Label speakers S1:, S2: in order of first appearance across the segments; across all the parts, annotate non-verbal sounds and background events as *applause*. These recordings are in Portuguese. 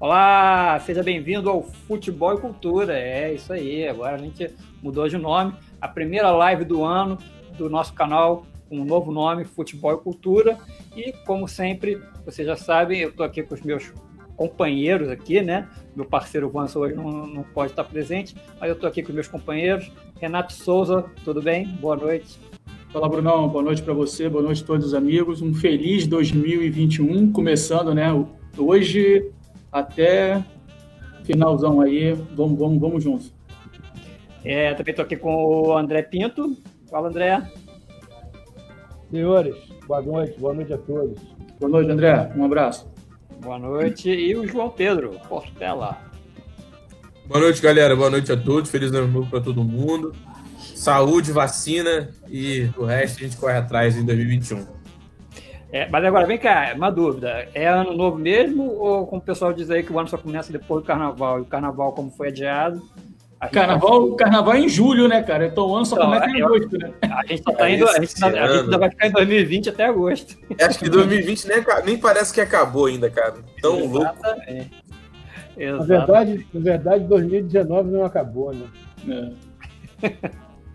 S1: Olá, seja bem-vindo ao Futebol e Cultura. É isso aí, agora a gente mudou de nome. A primeira live do ano do nosso canal com um novo nome, Futebol e Cultura. E, como sempre, vocês já sabem, eu estou aqui com os meus companheiros aqui, né? Meu parceiro Vanso hoje não, não pode estar presente, mas eu estou aqui com meus companheiros. Renato Souza, tudo bem? Boa noite.
S2: Fala, Brunão. Boa noite para você, boa noite a todos os amigos. Um feliz 2021, começando, né? Hoje até finalzão aí. Vamos, vamos, vamos juntos.
S1: É, também estou aqui com o André Pinto. Fala, André.
S3: Senhores, boa noite, boa noite a todos.
S2: Boa noite, André. Um abraço.
S1: Boa noite. E o João Pedro Portela.
S4: Boa noite, galera. Boa noite a todos. Feliz ano novo para todo mundo. Saúde, vacina e o resto a gente corre atrás em 2021.
S1: É, mas agora, vem cá, uma dúvida. É ano novo mesmo ou como o pessoal diz aí que o ano só começa depois do carnaval? E o carnaval, como foi adiado?
S2: Carnaval, tá... carnaval é em julho, né, cara? Então o ano só então, começa em agosto, né?
S1: A gente só tá indo, a gente, a gente ainda vai ficar em 2020 até agosto.
S4: Acho que 2020 nem, nem parece que acabou ainda, cara. Tão louco.
S3: Na verdade, na verdade, 2019 não acabou, né? É.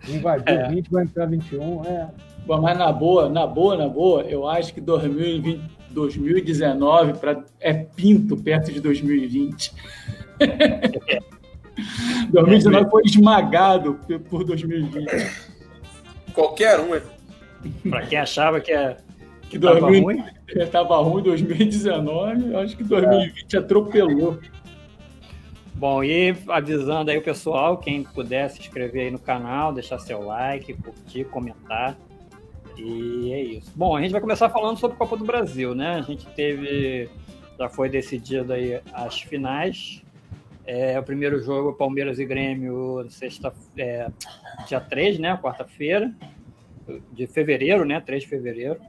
S3: Invadiu é. 20, vai entrar 21, é.
S2: Bom, mas na boa, na boa, na boa, eu acho que 2020, 2019 pra, é pinto perto de 2020. 2019 *laughs* foi esmagado por 2020.
S4: Qualquer um, é.
S1: Para quem achava que, é,
S2: que 2000, ruim. Estava ruim 2019, eu acho que 2020 é. atropelou.
S1: Bom, e avisando aí o pessoal, quem puder se inscrever aí no canal, deixar seu like, curtir, comentar. E é isso. Bom, a gente vai começar falando sobre a Copa do Brasil, né? A gente teve, já foi decidido aí as finais. É, o primeiro jogo, Palmeiras e Grêmio, sexta, é, dia 3, né? Quarta-feira, de fevereiro, né? 3 de fevereiro.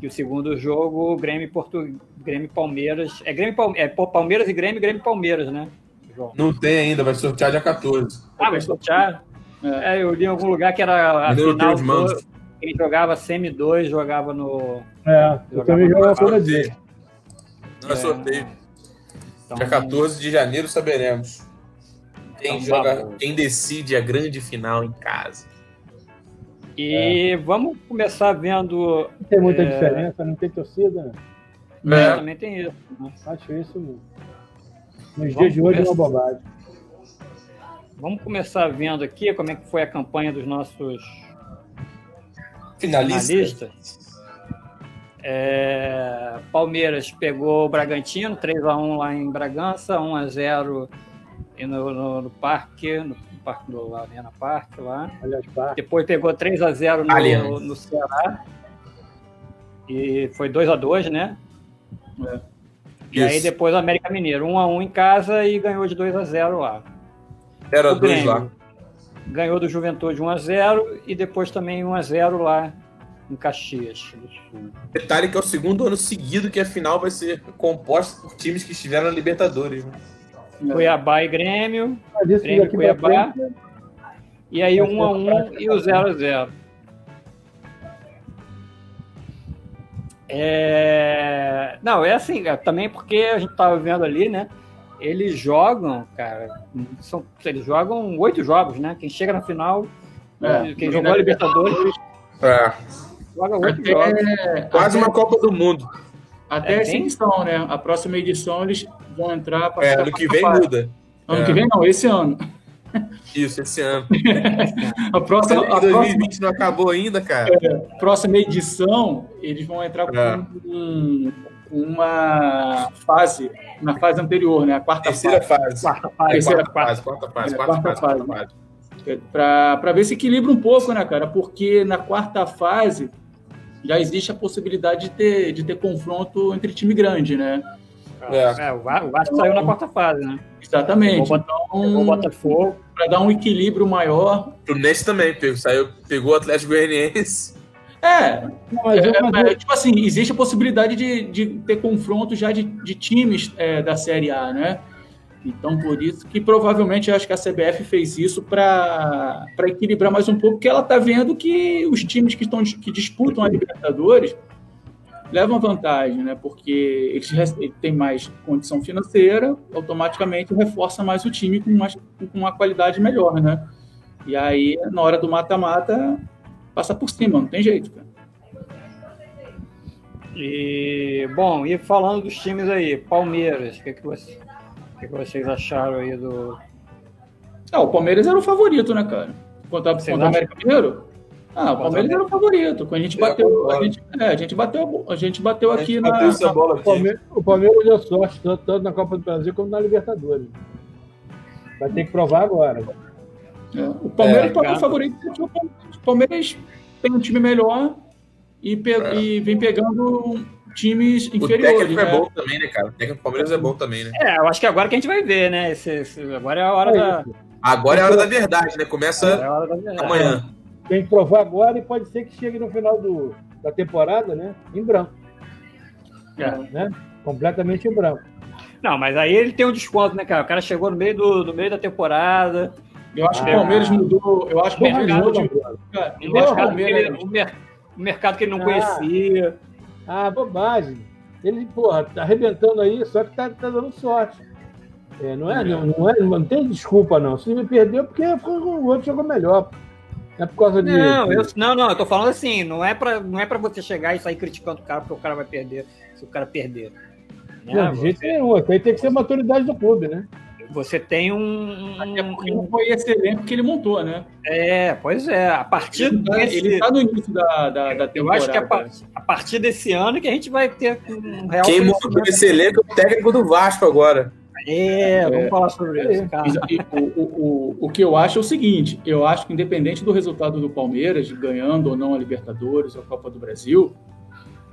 S1: E o segundo jogo, Grêmio Porto, Grêmio Palmeiras. É Grêmio é Palmeiras e Grêmio, Grêmio Palmeiras, né?
S4: João? Não tem ainda, vai sortear dia 14.
S1: Ah, vai sortear? É. eu li em algum lugar que era a final. Quem jogava Semi 2 jogava no.
S3: É, eu também jogava toda dia.
S4: Não é sorteio. Então, Dia 14 de janeiro saberemos. Quem, então, joga, quem decide a grande final em casa.
S1: E é. vamos começar vendo.
S3: Não tem muita é... diferença, não tem torcida,
S1: né? É. Também tem isso.
S3: Né? Acho isso nos vamos dias de hoje começar... é uma bobagem.
S1: Vamos começar vendo aqui como é que foi a campanha dos nossos
S4: Finalista. Finalista.
S1: É, Palmeiras pegou o Bragantino, 3x1 lá em Bragança, 1x0 no, no, no, parque, no parque do Arena Parque lá. Depois pegou 3x0 no, no, Ceará. E foi 2x2, né? É. E Isso. aí depois o América Mineiro, 1x1 em casa e ganhou de 2x0 lá.
S4: Era 2 lá
S1: ganhou do Juventude 1x0 e depois também 1x0 lá em Caxias.
S4: Detalhe que é o segundo ano seguido que a final vai ser composta por times que estiveram na Libertadores. Né?
S1: Cuiabá e Grêmio. Grêmio e Cuiabá. E aí 1x1 e o 0x0. É... Não, é assim, é, também porque a gente estava vendo ali, né? Eles jogam, cara, são, eles jogam oito jogos, né? Quem chega na final, é, quem jogou a Libertadores,
S4: é.
S1: joga oito jogos.
S4: Quase uma Copa do Mundo.
S2: Até é, essa edição, né? A próxima edição eles vão entrar
S4: para. É, ano que vem muda.
S2: Ano é. que vem não, esse ano.
S4: Isso, esse ano. *laughs*
S2: a próxima,
S4: a 2020 próxima, não acabou ainda, cara.
S2: É, próxima edição, eles vão entrar com é. um, uma fase na fase anterior, né? A quarta
S4: Terceira fase.
S2: fase. Quarta fase. Terceira quarta, fase. Quarta fase. Quarta, quarta, fase. Quarta fase. É, Para ver se equilibra um pouco, né, cara? Porque na quarta fase já existe a possibilidade de ter, de ter confronto entre time grande, né?
S1: É, é o Vasco saiu na quarta fase, né?
S2: Exatamente.
S1: Então, o Botafogo.
S2: Para dar um equilíbrio maior.
S4: O Fluminense também pegou, saiu, pegou o Atlético Goianiense
S2: é, mas, é, é, tipo assim, existe a possibilidade de, de ter confronto já de, de times é, da Série A, né? Então, por isso que provavelmente eu acho que a CBF fez isso para equilibrar mais um pouco, porque ela está vendo que os times que, estão, que disputam a Libertadores levam vantagem, né? Porque eles têm mais condição financeira, automaticamente reforça mais o time com, mais, com uma qualidade melhor, né? E aí, na hora do mata-mata, passa por cima, não tem jeito, cara.
S1: E, bom, e falando dos times aí, Palmeiras, o que, que, você, que, que vocês acharam aí do.
S2: Ah, o Palmeiras era o favorito, né, cara? Contra, contra o América Mineiro? Ah, o Palmeiras era o favorito. Quando a gente bateu, a gente, é, a gente bateu, a gente bateu a aqui gente na. Essa
S3: bola aqui. O, Palmeiras, o Palmeiras deu sorte, tanto, tanto, na Copa do Brasil como na Libertadores. Vai ter que provar agora.
S2: É, o Palmeiras é, o favorito. O Palmeiras tem um time melhor e, pe é. e vem pegando times inferiores. O técnico
S4: é né? é bom também, né, cara? O técnico do Palmeiras é bom também, né?
S1: É, eu acho que agora que a gente vai ver, né? Esse, esse agora é a hora é da.
S4: Agora é a hora da verdade, né? Começa é amanhã.
S3: Tem que provar agora e pode ser que chegue no final do, da temporada, né? Em branco. É. Né? Completamente em branco.
S1: Não, mas aí ele tem um desconto, né, cara? O cara chegou no meio, do, no meio da temporada.
S2: Eu acho ah, que o Palmeiras mudou. Eu acho que o Palmeiras mudou. De...
S1: O, mercado que ele, o, mer... o mercado que ele não ah, conhecia.
S3: Ah, bobagem. Ele, porra, tá arrebentando aí, só que tá, tá dando sorte. É, não, é, não, não, é, não tem desculpa, não. Se ele perdeu, porque o outro jogou melhor. É por causa de.
S1: Não, eu, não, não, eu tô falando assim, não é, pra, não é pra você chegar e sair criticando o cara porque o cara vai perder, se o cara perder.
S3: Né? Não, de jeito nenhum. Aí tem que ser a maturidade do clube, né?
S1: Você tem um.
S2: Até porque não foi esse elenco que ele montou, né?
S1: É, pois é. A partir
S2: ele tá, desse... ele tá no início da, da, da temporada. Eu acho que
S1: a, par... a, partir desse ano que a gente vai ter um
S4: real. Quem montou esse elenco é o técnico do Vasco agora.
S1: É, vamos é, falar sobre é, isso, cara.
S2: o, o, o, o que eu acho é o seguinte: eu acho que, independente do resultado do Palmeiras, ganhando ou não a Libertadores ou a Copa do Brasil,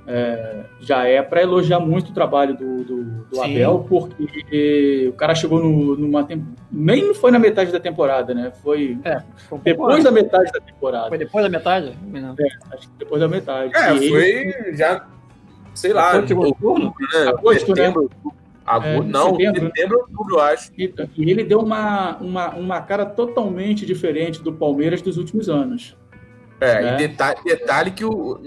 S2: é, já é para elogiar muito o trabalho do, do, do Abel, porque o cara chegou no, numa nem não foi na metade da temporada, né? Foi,
S1: é, foi um
S2: depois da metade da temporada.
S1: Foi depois da metade?
S2: Não. É, acho que depois da metade.
S4: É, e foi ele... já, sei lá,
S1: outubro, né?
S2: Agosto, né?
S4: Agosto, é, não, setembro, setembro outubro, eu acho. E,
S2: e, ele deu uma, uma, uma cara totalmente diferente do Palmeiras dos últimos anos.
S4: É, né? e detalhe, detalhe que o,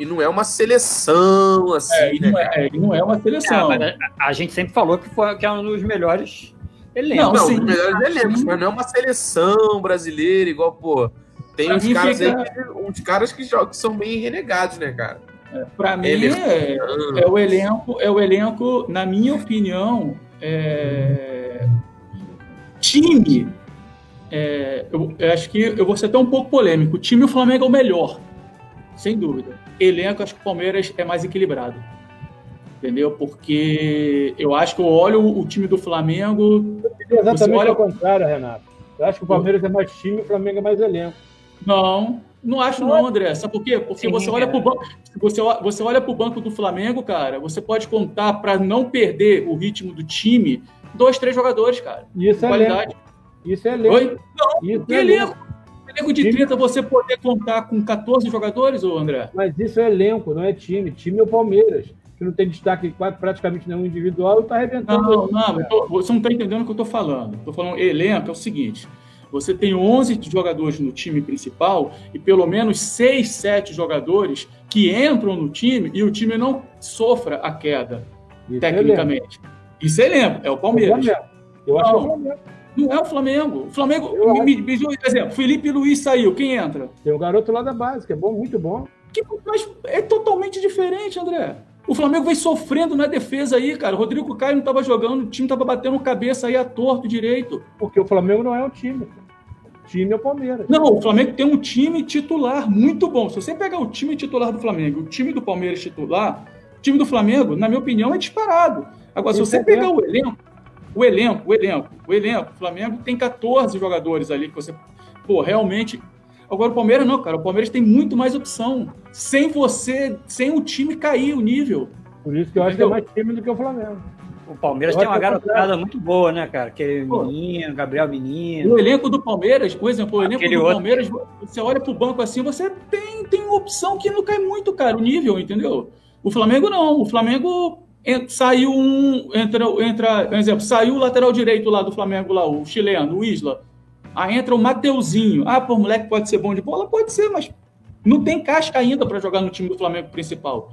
S4: e não é uma seleção, assim. É,
S2: e, né, não, é, e não é uma seleção.
S1: É, a, a, gente sempre falou que, foi, que é um dos melhores elencos.
S4: Não, não sim, melhores elencos, mas não é uma seleção brasileira, igual, pô. Tem uns caras, fica... aí, uns caras que, jogam, que são bem renegados, né, cara?
S2: É, para mim é, é, o elenco, é o elenco, na minha opinião, é, time. É, eu, eu, acho que eu vou ser até um pouco polêmico. O time do Flamengo é o melhor, sem dúvida. Elenco, acho que o Palmeiras é mais equilibrado. Entendeu? Porque eu acho que eu olho o time do Flamengo.
S3: exatamente olha... o contrário, Renato. Eu acho que o Palmeiras é mais time e o Flamengo é mais elenco.
S2: Não, não acho não, André. Sabe por quê? Porque Sim, você olha para o banco, você, você olha para o banco do Flamengo, cara, você pode contar para não perder o ritmo do time dois, três jogadores, cara.
S3: Isso é qualidade. Isso é elenco. Oi?
S2: Não, isso é elenco. Elenco de 30, você poder contar com 14 jogadores, ô André?
S3: Mas isso é elenco, não é time. Time é o Palmeiras, que não tem destaque praticamente nenhum individual e está arrebentando.
S2: Não, não, tô, você não está entendendo o que eu estou falando. Estou falando elenco, é o seguinte você tem 11 jogadores no time principal e pelo menos 6, 7 jogadores que entram no time e o time não sofra a queda, Isso é tecnicamente. É Isso é lembro, é o Palmeiras.
S3: Eu acho não, que é o Flamengo.
S2: Não é o Flamengo. O Flamengo, eu me, me, me, exemplo, Felipe Luiz saiu, quem entra?
S3: Tem o garoto lá da base, que é bom, muito bom.
S2: Que, mas é totalmente diferente, André. O Flamengo vem sofrendo na defesa aí, cara. O Rodrigo Caio não estava jogando, o time estava batendo cabeça aí a torto direito.
S3: Porque o Flamengo não é um time. O time é o Palmeiras.
S2: Não, o Flamengo tem um time titular muito bom. Se você pegar o time titular do Flamengo, o time do Palmeiras titular, o time do Flamengo, na minha opinião, é disparado. Agora, se você é pegar o elenco, o elenco, o elenco, o elenco, o Flamengo tem 14 jogadores ali que você, pô, realmente Agora o Palmeiras não, cara. O Palmeiras tem muito mais opção. Sem você, sem o time cair o nível.
S3: Por isso que eu Entendeu? acho que é mais time do que o Flamengo.
S1: O Palmeiras tem uma garotada muito boa, né, cara? Aquele Pô. menino, Gabriel Menino.
S2: O elenco do Palmeiras, por exemplo, o elenco Aquele do outro... Palmeiras, você olha pro banco assim, você tem, tem uma opção que não cai muito, cara, o nível, entendeu? O Flamengo não. O Flamengo saiu um. Entra, entra, por exemplo, saiu o lateral direito lá do Flamengo, lá, o chileno, o Isla. Aí entra o Mateuzinho. Ah, pô, moleque pode ser bom de bola? Pode ser, mas não tem casca ainda para jogar no time do Flamengo principal.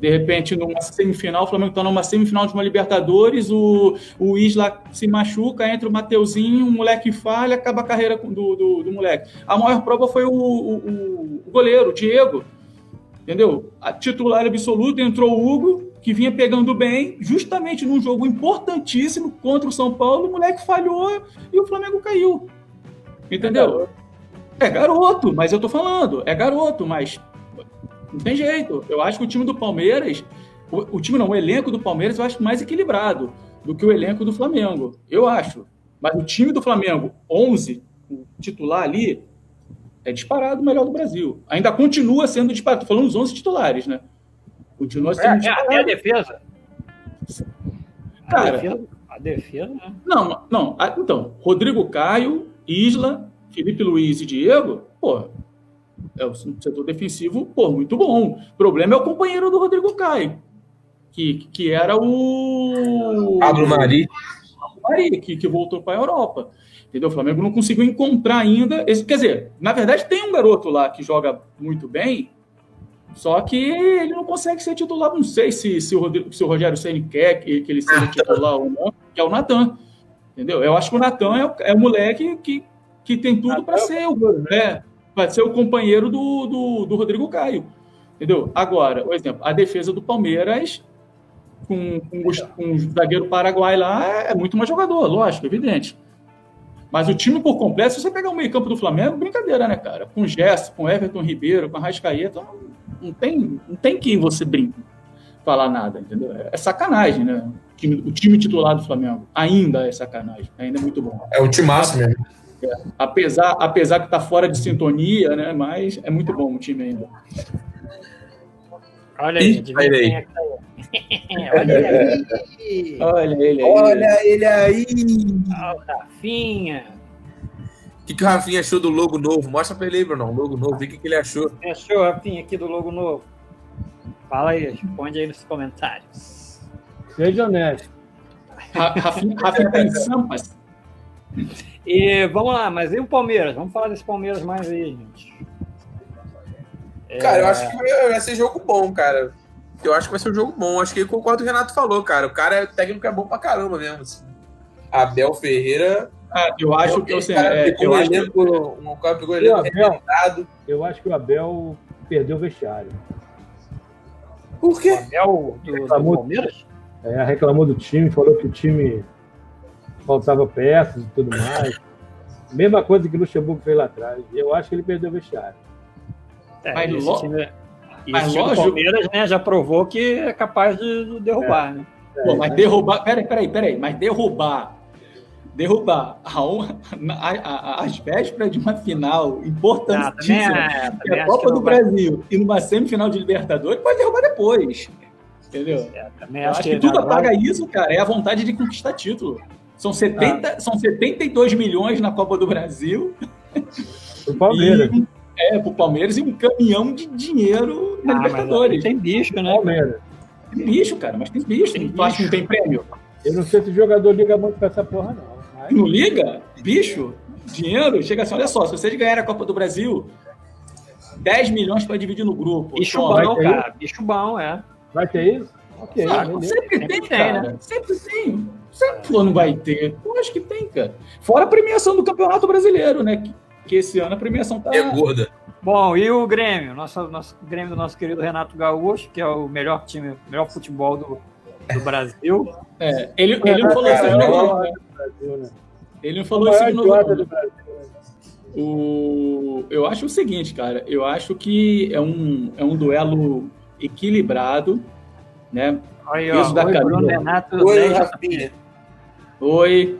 S2: De repente, numa semifinal, o Flamengo está numa semifinal de uma Libertadores, o, o Isla se machuca, entra o Mateuzinho, o moleque falha, acaba a carreira do, do, do moleque. A maior prova foi o, o, o goleiro, o Diego, entendeu? A titular absoluto, entrou o Hugo, que vinha pegando bem, justamente num jogo importantíssimo contra o São Paulo, o moleque falhou e o Flamengo caiu. Entendeu? É garoto, mas eu tô falando, é garoto, mas não tem jeito. Eu acho que o time do Palmeiras, o, o, time não, o elenco do Palmeiras eu acho mais equilibrado do que o elenco do Flamengo. Eu acho. Mas o time do Flamengo, 11, o titular ali, é disparado o melhor do Brasil. Ainda continua sendo disparado. Tô falando dos 11 titulares, né? Continua sendo
S1: é, disparado. Até a defesa?
S2: Cara, a defesa,
S1: a defesa né?
S2: Não, não. Então, Rodrigo Caio, Isla, Felipe Luiz e Diego, pô, é o setor defensivo, pô, muito bom. O problema é o companheiro do Rodrigo Caio, que, que era o.
S4: Pablo Mari.
S2: Pablo Mari, que, que voltou para a Europa. Entendeu? O Flamengo não conseguiu encontrar ainda. Esse, quer dizer, na verdade, tem um garoto lá que joga muito bem, só que ele não consegue ser titular. Não sei se, se, o, Rodrigo, se o Rogério Senna quer que, que ele seja titular ou não, que é o Natan. Entendeu? Eu acho que o Natan é, o, é o moleque que, que tem tudo para ser o. Né? vai ser o companheiro do, do, do, Rodrigo Caio. Entendeu? Agora, por exemplo, a defesa do Palmeiras com, com, com o zagueiro paraguai lá é muito mais jogador, lógico, evidente. Mas o time por completo, se você pegar o meio-campo do Flamengo, brincadeira, né, cara? Com Gerson, com Everton Ribeiro, com Arrascaeta, não, tem, não tem que você brincar, falar nada, entendeu? É, é sacanagem, né? O time, o time titular do Flamengo ainda é sacanagem, ainda é muito bom.
S4: É o time máximo mesmo.
S2: Apesar, apesar que está fora de sintonia, né? Mas é muito bom o time ainda.
S1: Olha aí,
S4: Olha aí. *laughs*
S1: Olha
S2: aí. Olha ele aí.
S4: Olha ele aí.
S1: Olha o Rafinha.
S4: O que, que o Rafinha achou do logo novo? Mostra pra ele aí, Bruno. O logo novo, vê o que, que ele achou.
S1: Achou, Rafinha, aqui do logo novo? Fala aí, responde aí nos comentários.
S3: Seja honesto.
S2: Rafinha, Rafinha tá em Sampas.
S1: E vamos lá, mas e o Palmeiras? Vamos falar desse Palmeiras mais aí, gente.
S4: Cara, é... eu acho que vai ser jogo bom, cara. Eu acho que vai ser um jogo bom. Acho que eu concordo com o Renato falou, cara. O cara é técnico é bom pra caramba mesmo. Assim. Abel Ferreira.
S2: Ah, eu acho que
S4: você é, eu acho que... um cara pegou ele
S3: Eu acho que o Abel perdeu o vestiário.
S1: Por quê? O Abel do, reclamou, do Palmeiras?
S3: É, reclamou do time, falou que o time faltava peças e tudo mais. *laughs* Mesma coisa que o Luxemburgo fez lá atrás. Eu acho que ele perdeu o vestiário.
S1: É, mas esse time, mas esse lógico, Palmeiras né, já provou que é capaz de derrubar, é. né?
S2: Pô, mas derrubar. Peraí, peraí, peraí. Mas derrubar. Derrubar a, a, a, as vésperas de uma final importantíssima, ah, é, a Copa do Brasil e numa semifinal de Libertadores, pode derrubar depois. Entendeu? É, Eu acho que, que tudo apaga isso, cara. É a vontade de conquistar título. São, 70, ah. são 72 milhões na Copa do Brasil.
S3: O Palmeiras.
S2: E, é, pro Palmeiras e um caminhão de dinheiro na ah, Libertadores.
S1: Tem bicho, né?
S3: Palmeiras.
S2: Tem bicho, cara, mas tem bicho. Tem tu acha que não tem prêmio?
S3: Eu não sei se o jogador liga muito pra essa porra, não.
S2: Não liga? Bicho? Dinheiro? Chega assim, olha só, se vocês ganharem a Copa do Brasil, 10 milhões para dividir no grupo.
S1: Bicho bom, cara. Bicho bom, é.
S3: Vai ter isso?
S2: Ok. Sempre, tem, cara. Né? Sempre tem. Sempre não vai ter. Eu acho que tem, cara. Fora a premiação do Campeonato Brasileiro, né? Que, que esse ano a premiação tá.
S4: É gorda.
S1: Bom, e o Grêmio? Nosso, nosso Grêmio do nosso querido Renato Gaúcho, que é o melhor time, melhor futebol do, do Brasil.
S2: É, ele, ele não falou isso no jogo, né? Ele não falou isso no. Né? O, eu acho o seguinte, cara. Eu acho que é um, é um duelo equilibrado, né?
S1: Aí, ó, da Oi, Bruno Renato.
S4: Oi, Rafinha.
S2: Oi,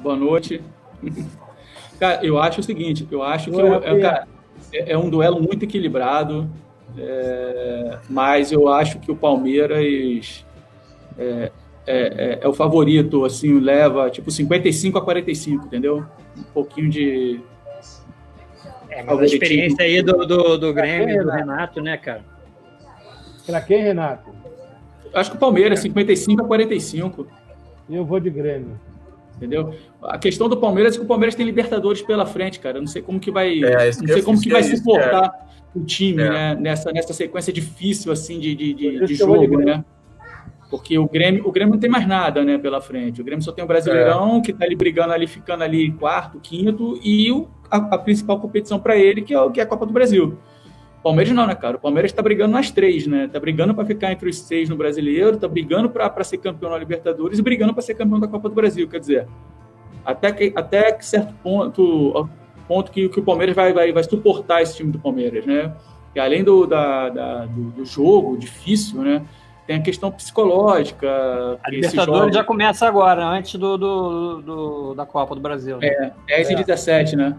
S2: boa noite. *laughs* Cara, eu acho o seguinte, eu acho que eu, é, cara, é, é, um duelo muito equilibrado, é, mas eu acho que o Palmeiras é, é, é, o favorito, assim, leva tipo 55 a 45, entendeu? Um pouquinho de.
S1: É, mas a experiência aí do, do, do Grêmio, do Renato, né, cara?
S3: Pra quem, Renato?
S2: Acho que o Palmeiras, 55 a 45.
S3: E eu vou de Grêmio.
S2: Entendeu? A questão do Palmeiras é que o Palmeiras tem Libertadores pela frente, cara. Eu não sei como que vai, é, não sei como que vai suportar o time, é. né? Nessa, nessa sequência difícil assim de, de, de, de jogo, né? Porque o Grêmio, o Grêmio não tem mais nada, né, pela frente. O Grêmio só tem o Brasileirão, é. que está ali brigando ali, ficando ali quarto, quinto, e o, a, a principal competição para ele, que é, que é a Copa do Brasil. Palmeiras não, né, cara? O Palmeiras está brigando nas três, né? Está brigando para ficar entre os seis no Brasileiro, está brigando para ser campeão na Libertadores e brigando para ser campeão da Copa do Brasil. Quer dizer, até que até que certo ponto, ponto que, que o Palmeiras vai, vai, vai suportar esse time do Palmeiras, né? E além do, da, da do, do, jogo difícil, né? Tem a questão psicológica.
S1: A Libertadores jogo... já começa agora, antes do, do, do, da Copa do Brasil. Né?
S2: É, 10 é. e 17, né?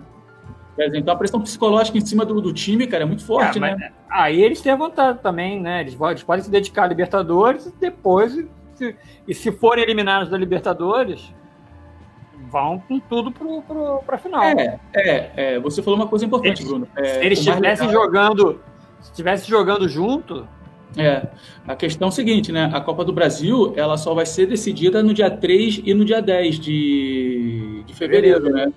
S2: Então a pressão psicológica em cima do, do time, cara, é muito forte, é, né?
S1: Aí eles têm a vontade também, né? Eles, eles podem se dedicar à Libertadores e depois, se, e se forem eliminados da Libertadores, vão com tudo pro, pro, pra final.
S2: É, é, é, você falou uma coisa importante,
S1: eles,
S2: Bruno.
S1: É, se eles estivessem jogando, se estivessem jogando junto.
S2: É, a questão é o seguinte, né? A Copa do Brasil, ela só vai ser decidida no dia 3 e no dia 10 de, de fevereiro, né?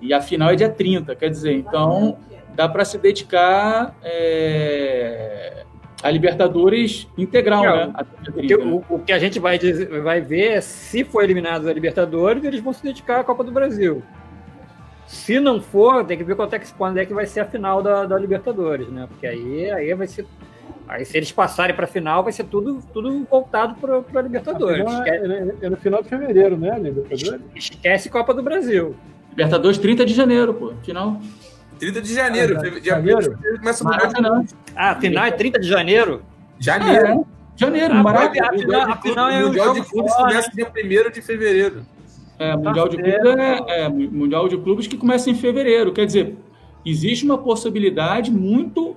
S2: E a final é dia 30, quer dizer, então dá para se dedicar é, a Libertadores integral,
S1: é, né? 30, o? O, que a gente vai, dizer, vai ver é se for eliminado a Libertadores, eles vão se dedicar à Copa do Brasil. Se não for, tem que ver quando é que, quando é que vai ser a final da, da Libertadores, né? Porque aí, aí vai ser. Aí se eles passarem para a final, vai ser tudo, tudo voltado para a Libertadores.
S3: É, é, é, no final de fevereiro, né, Libertadores?
S1: Esquece Copa do Brasil.
S2: Libertadores 30 de janeiro, pô, final.
S4: 30 de janeiro. Ah, dia
S3: janeiro?
S4: Começa
S1: Maracanã. Ah, final é 30 de janeiro?
S4: Janeiro. É.
S2: Janeiro, ah, Maracanã.
S1: A final, a final é
S4: o Mundial de Clubes começa dia 1 de fevereiro.
S2: É, Mundial de Clubes é, é, Mundial de Clubes que começa em fevereiro. Quer dizer, existe uma possibilidade muito.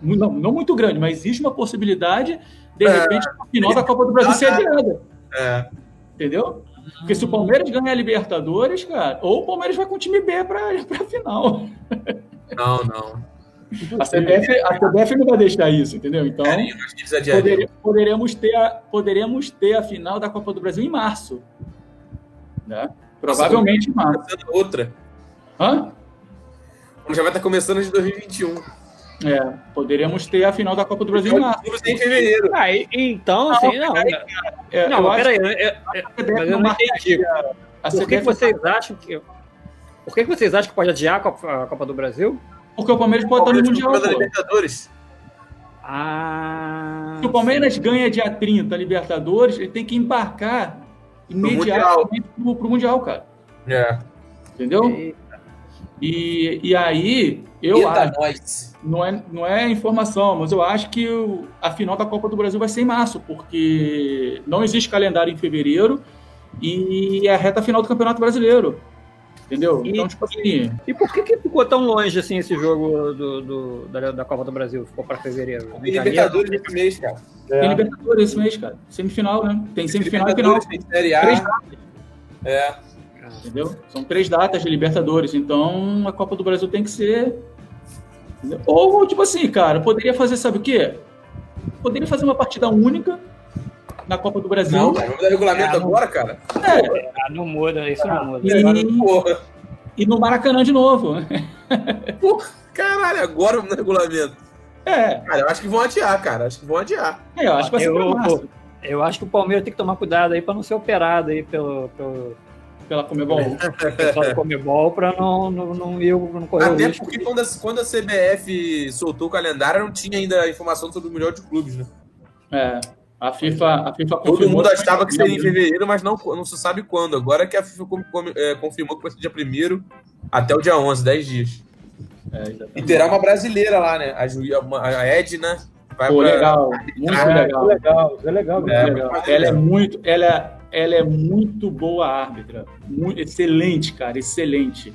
S2: Não, não muito grande, mas existe uma possibilidade, de é. repente, a final da Copa do Brasil ser adiada. É. Entendeu? Porque se o Palmeiras ganhar a Libertadores, cara, ou o Palmeiras vai com o time B para *laughs* a final.
S4: Não, não.
S2: A CBF, a CBF não vai deixar isso, entendeu? Então, poder, poderemos, ter a, poderemos ter a final da Copa do Brasil em março. Né? Provavelmente em março.
S4: Outra.
S2: Hã?
S4: Já vai estar começando de 2021.
S2: É, poderíamos ter a final da Copa do Brasil em março.
S4: em fevereiro.
S1: Ah, então, assim, não. Não, é, não mas peraí, mas eu não entendi. Por que vocês acham que. Por que vocês acham que pode adiar a Copa, a Copa do Brasil?
S2: Porque o Palmeiras pode estar no Mundial.
S4: Da Libertadores.
S1: Ah.
S2: Se o Palmeiras ganha dia 30 a Libertadores, ele tem que embarcar imediatamente para o Mundial, cara.
S4: É.
S2: Entendeu? E, e aí, eu Eita acho. Nós. Não é, não é informação, mas eu acho que o, a final da Copa do Brasil vai ser em março, porque não existe calendário em fevereiro e é a reta final do Campeonato Brasileiro. Entendeu?
S1: E, então, tipo assim. E por que, que ficou tão longe assim esse jogo do, do da, da, Copa do Brasil? Ficou para fevereiro?
S4: Tem Libertadores esse mês, cara.
S2: É. Tem Libertadores esse mês, cara. Semifinal, né? Tem semifinal e final. Tem
S4: Série A. É.
S2: Entendeu? São três datas de Libertadores. Então a Copa do Brasil tem que ser. Ou, tipo assim, cara, poderia fazer, sabe o quê? Poderia fazer uma partida única na Copa do Brasil. Não,
S4: vamos dar regulamento é, agora, cara?
S1: É. Ah, não muda, isso não muda.
S2: E, e no Maracanã de novo. *laughs*
S4: Porra, caralho, agora vamos dar regulamento.
S2: É.
S4: Cara, eu acho que vão adiar, cara. Acho que vão adiar.
S2: É, eu acho que vai ser eu,
S1: eu acho que o Palmeiras tem que tomar cuidado aí para não ser operado aí pelo, pelo
S2: pela Comebol. *laughs*
S1: Pela Comebol para não, não, não, eu não correr
S4: Até risco. porque quando a, quando a CBF soltou o calendário, não tinha ainda informação sobre o melhor de clubes, né?
S2: É. A FIFA, a FIFA
S4: Todo mundo achava que seria em fevereiro, mas não, não se sabe quando. Agora que a FIFA é, confirmou que vai ser dia 1 até o dia 11, 10 dias. É, e terá uma brasileira lá, né? A, Ju, a Edna.
S2: Vai Pô, pra... legal. Muito ah, legal. legal. É legal. É, legal. Ela é muito. Ela é ela é muito boa árbitra. Muito, excelente, cara, excelente.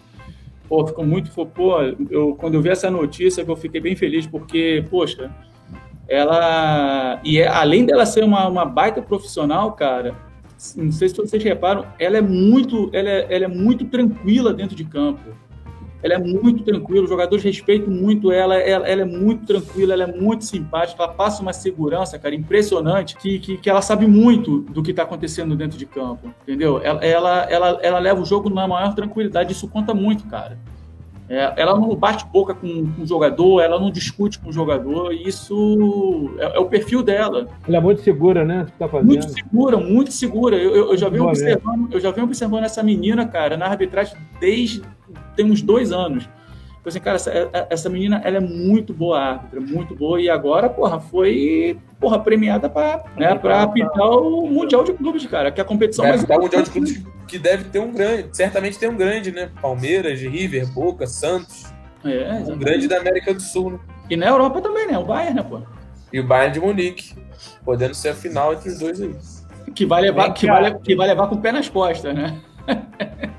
S2: Pô, ficou muito. Pô, eu, quando eu vi essa notícia, eu fiquei bem feliz, porque, poxa, ela. E é, além dela ser uma, uma baita profissional, cara, não sei se vocês reparam, ela é muito, ela é, ela é muito tranquila dentro de campo. ela é muito tranquila, os jogadores respeitam muito ela, ela, ela, é muito tranquila, ela é muito simpática, ela passa uma segurança, cara, impressionante, que, que, que ela sabe muito do que está acontecendo dentro de campo, entendeu? Ela, ela, ela, ela leva o jogo na maior tranquilidade, isso conta muito, cara. É, ela não bate boca com, com, o jogador, ela não discute com o jogador, e isso é, é o perfil dela.
S3: Ela é muito segura, né?
S2: Tá muito segura, muito segura. Eu, eu, eu já venho observando, eu já venho observando essa menina, cara, na arbitragem desde tem uns dois anos. Então, assim, cara, essa, é, é, essa menina, ela é muito boa árbitra, muito boa, e agora, porra, foi, porra, premiada para né, pra apitar o Mundial de Clubes, cara, que é a competição
S4: mais... o Mundial de Clubes que deve ter um grande, certamente tem um grande, né? Palmeiras, River, Boca, Santos. É, um grande da América do Sul, né?
S2: E na Europa também, né? O Bayern, né, pô?
S4: E o Bayern de Munique, podendo ser a final entre os dois aí.
S2: Que vai levar, que vai, que vai levar com o pé nas costas, né? *laughs*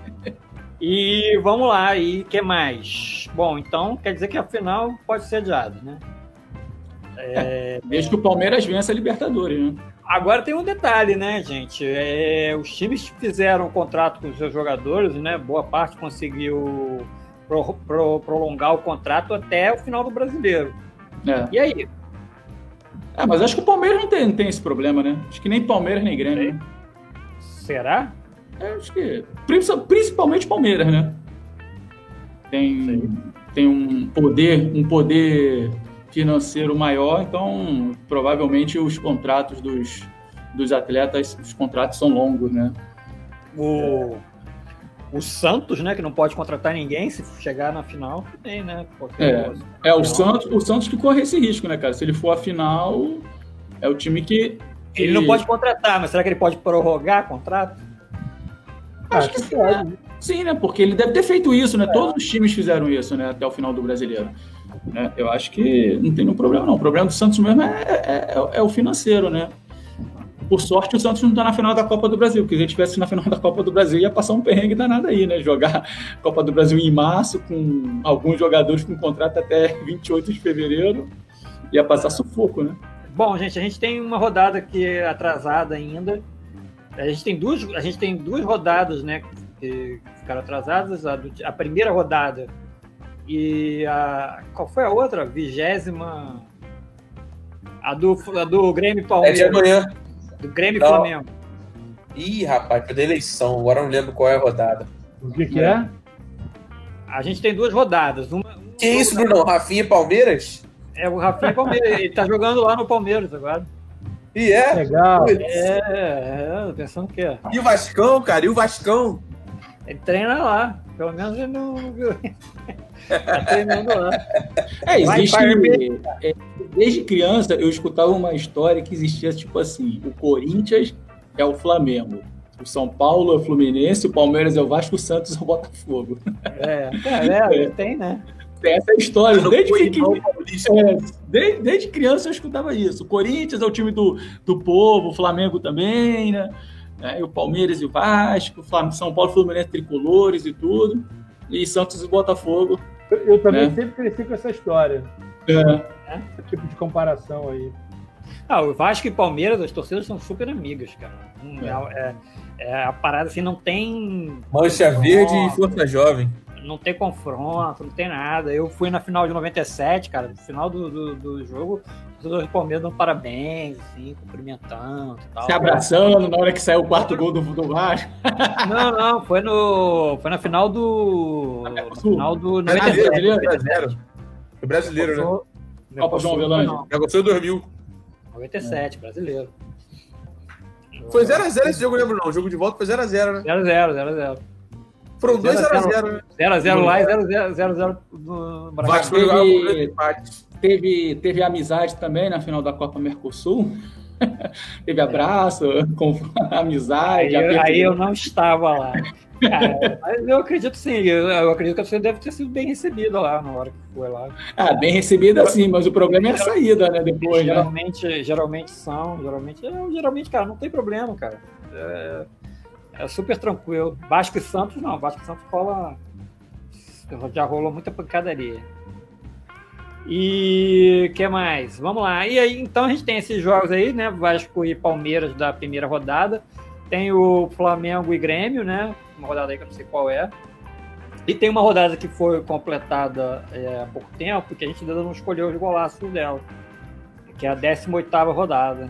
S1: E vamos lá, e que mais? Bom, então quer dizer que a final pode ser adiada, né?
S2: É, desde que o Palmeiras vença a Libertadores, né?
S1: Agora tem um detalhe, né, gente? É, os times fizeram um contrato com os seus jogadores, né? Boa parte conseguiu pro, pro, prolongar o contrato até o final do brasileiro. É. E aí?
S2: É, mas acho que o Palmeiras não tem, não tem esse problema, né? Acho que nem Palmeiras nem Grêmio. Né?
S1: Será?
S2: É, acho que. Principalmente Palmeiras, né? Tem, tem um poder, um poder financeiro maior, então provavelmente os contratos dos, dos atletas, os contratos são longos, né?
S1: O, o Santos, né, que não pode contratar ninguém se chegar na final, tem, né?
S2: é, é o, Santos, o Santos que corre esse risco, né, cara? Se ele for a final, é o time que.
S1: Ele não pode contratar, mas será que ele pode prorrogar contrato?
S2: Acho que pode. Sim, né? Porque ele deve ter feito isso, né? É. Todos os times fizeram isso, né? Até o final do brasileiro. É, eu acho que não tem nenhum problema, não. O problema do Santos mesmo é, é, é, é o financeiro, né? Por sorte, o Santos não está na final da Copa do Brasil, porque se ele estivesse na final da Copa do Brasil, ia passar um perrengue danado aí, né? Jogar Copa do Brasil em março, com alguns jogadores com contrato até 28 de fevereiro, ia passar sufoco, né?
S1: Bom, gente, a gente tem uma rodada que é atrasada ainda, a gente tem duas, a gente tem duas rodadas, né, que ficaram atrasadas. A, do, a primeira rodada e a qual foi a outra? Vigésima. A do, a do Grêmio Palmeiras.
S4: É de amanhã.
S1: Do Grêmio não. Flamengo.
S4: Ih, rapaz, foi da eleição. Agora não lembro qual é a rodada.
S3: O que, que é?
S1: A gente tem duas rodadas. Uma, uma
S4: que isso, Bruno? Rafinha e Palmeiras?
S1: É, o Rafinha e Palmeiras. Ele tá jogando lá no Palmeiras agora.
S4: E é?
S3: Legal.
S1: É, é, pensando que é.
S4: E o Vascão, cara? E o Vascão?
S1: Ele treina lá. Pelo menos ele não tá treinando lá.
S2: É, existe. É, desde criança eu escutava uma história que existia tipo assim: o Corinthians é o Flamengo. O São Paulo é o Fluminense, o Palmeiras é o Vasco, o Santos é o Botafogo.
S1: É, é, é *laughs* tem, né?
S2: Tem essa história. Desde, que, é, desde, desde, criança eu escutava isso. O Corinthians é o time do, do povo, o Flamengo também, né? É, o Palmeiras e o Vasco, o São Paulo, Fluminense, Tricolores e tudo. E Santos e Botafogo.
S3: Eu, eu também né? sempre cresci com essa história. É. Esse tipo de comparação aí.
S1: Ah, o Vasco e Palmeiras, as torcidas são super amigas, cara. Hum, é, é, é a parada assim, não tem.
S4: Mancha Verde e Força Jovem
S1: não tem confronto, não tem nada. Eu fui na final de 97, cara, no final do, do, do jogo, os dois do Palmeiras dando parabéns, assim, cumprimentando e tal.
S2: Se abraçando na hora que saiu o quarto gol do, do Vasco.
S1: Não, não, foi no. Foi na final do. Na final do
S4: 97. Brasileiro, Foi brasileiro, né?
S2: Copa João Avelange.
S4: Negociou 2000.
S1: 97, brasileiro.
S4: Foi 0x0 esse jogo, lembro não. O jogo de volta foi 0x0, né?
S1: 0x0, 0x0.
S4: Foram 2x0.
S1: 0x0 lá e 0x0 no
S2: Vasco teve, teve, teve amizade também na final da Copa Mercosul. *laughs* teve abraço, *laughs* com amizade.
S1: Aí, aí eu não estava lá. Cara, mas eu acredito sim, eu, eu, acredito que você deve ter sido bem recebido lá na hora que foi lá.
S2: Ah, bem recebida sim, mas o problema é a saída, né? Depois,
S1: né? geralmente, né? geralmente são, geralmente, geralmente, cara, não tem problema, cara. É, é super tranquilo. Vasco e Santos, não. Vasco e Santos rola. Já rolou muita pancadaria. E que mais? Vamos lá. E aí, então a gente tem esses jogos aí, né? Vasco e Palmeiras da primeira rodada. Tem o Flamengo e Grêmio, né? Uma rodada aí que eu não sei qual é. E tem uma rodada que foi completada é, há pouco tempo, que a gente ainda não escolheu os golaços dela, que é a 18 rodada.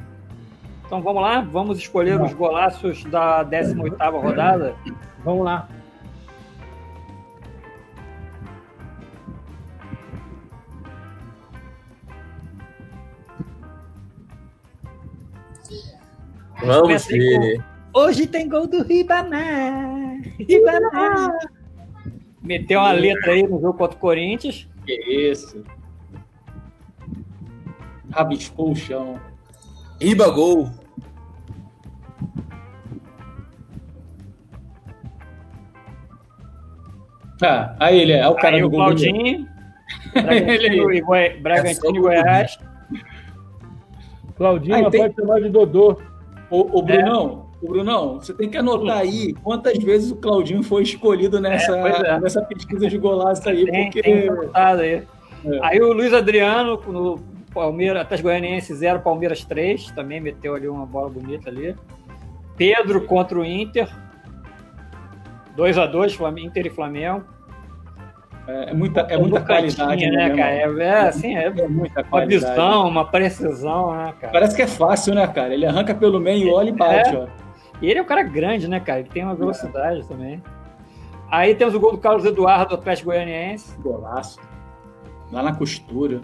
S1: Então vamos lá, vamos escolher vamos. os golaços da 18 rodada?
S3: Vamos lá.
S4: Vamos ver.
S1: Hoje tem gol do Ribamar. Ribamar. Meteu uma letra aí no jogo contra o Corinthians.
S2: Que isso. Rabiscou o chão.
S4: Riba gol.
S2: Ah, aí ele é, é o cara aí do
S1: o Claudinho. *laughs* Bragantino, e, Goi... Bragantino e Goiás.
S3: Claudinho aí, tem... pode chamar de Dodô.
S2: O, o Brunão, é. o Brunão, você tem que anotar aí quantas vezes o Claudinho foi escolhido nessa, é, é. nessa pesquisa de golaço aí.
S1: Tem, porque... tem aí. É. Aí o Luiz Adriano, no Palmeiras, Atlético Goianiense 0, Palmeiras 3, também meteu ali uma bola bonita ali. Pedro contra o Inter, 2 a 2 Inter e Flamengo.
S2: É, é muita, é muita qualidade,
S1: né, cara? É, é, assim, é, é muita uma visão, uma precisão, né, cara?
S2: Parece que é fácil, né, cara? Ele arranca pelo meio, olha e bate, é. ó.
S1: E ele é um cara grande, né, cara? Ele tem uma velocidade também. Aí temos o gol do Carlos Eduardo do Atlético Goianiense.
S2: Golaço. Lá na costura.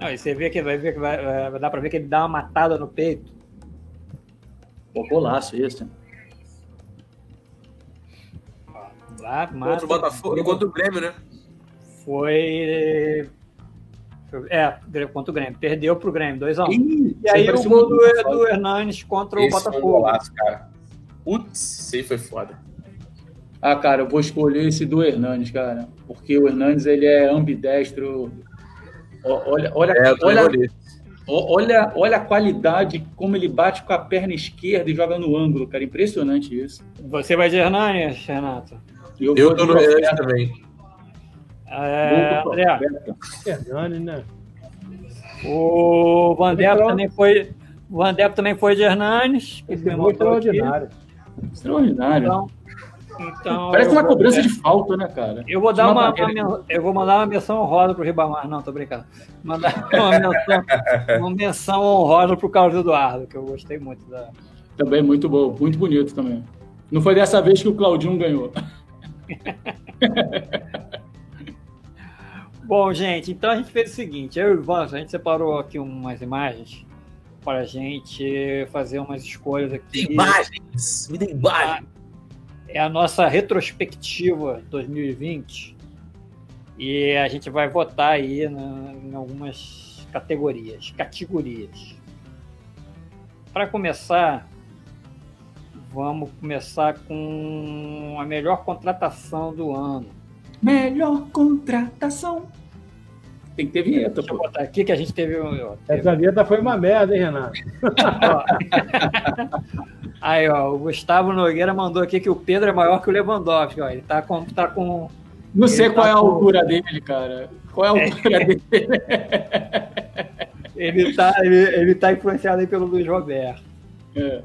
S1: Não, e você vê que vai ver que vai, vai dar pra ver que ele dá uma matada no peito.
S2: Pô, golaço esse.
S4: Lá, contra o Botafogo, contra o Grêmio, né?
S1: foi. É, contra o Grêmio. Perdeu pro Grêmio, 2x1. Um. E aí o gol do, do Hernanes contra
S4: esse
S1: o Botafogo. Foi um
S4: golaço, cara. Putz, esse aí foi foda.
S2: Ah, cara, eu vou escolher esse do Hernanes, cara. Porque o Hernanes, ele é ambidestro. Olha, olha, é, olha, olha, olha a qualidade, como ele bate com a perna esquerda e joga no ângulo, cara. Impressionante isso.
S1: Você vai de Hernanes, Renato?
S4: Eu, eu tô no Hernanes também.
S1: É, André.
S3: Hernani, né?
S1: O Vandepo também foi. O Vandepo também foi de Hernanes.
S3: Que foi extraordinário.
S2: Extraordinário. Então, então, Parece uma cobrança de falta, né, cara?
S1: Eu vou dar uma, uma, eu vou mandar uma menção honrosa pro Ribamar. Não, tô brincando. Mandar *laughs* uma menção, uma menção honrosa pro Carlos Eduardo, que eu gostei muito da.
S2: Também muito bom, muito bonito também. Não foi dessa vez que o Claudinho ganhou. *laughs*
S1: Bom, gente, então a gente fez o seguinte, eu e o Ivan, a gente separou aqui umas imagens para a gente fazer umas escolhas aqui.
S4: Imagens! Me dê imagens!
S1: É a nossa retrospectiva 2020 e a gente vai votar aí na, em algumas categorias, categorias. Para começar, vamos começar com a melhor contratação do ano.
S2: Melhor contratação tem que ter vinheta. Deixa
S1: eu botar aqui que a gente teve. Ó,
S3: teve... Essa vinheta foi uma merda, hein, Renato? *laughs*
S1: Aí, ó, o Gustavo Nogueira mandou aqui que o Pedro é maior que o Lewandowski. Ó, ele tá com. Tá com
S2: Não sei qual tá é a altura com... dele, cara. Qual é a altura é. dele? *laughs*
S1: ele, tá, ele, ele tá influenciado aí pelo Luiz Roberto. É.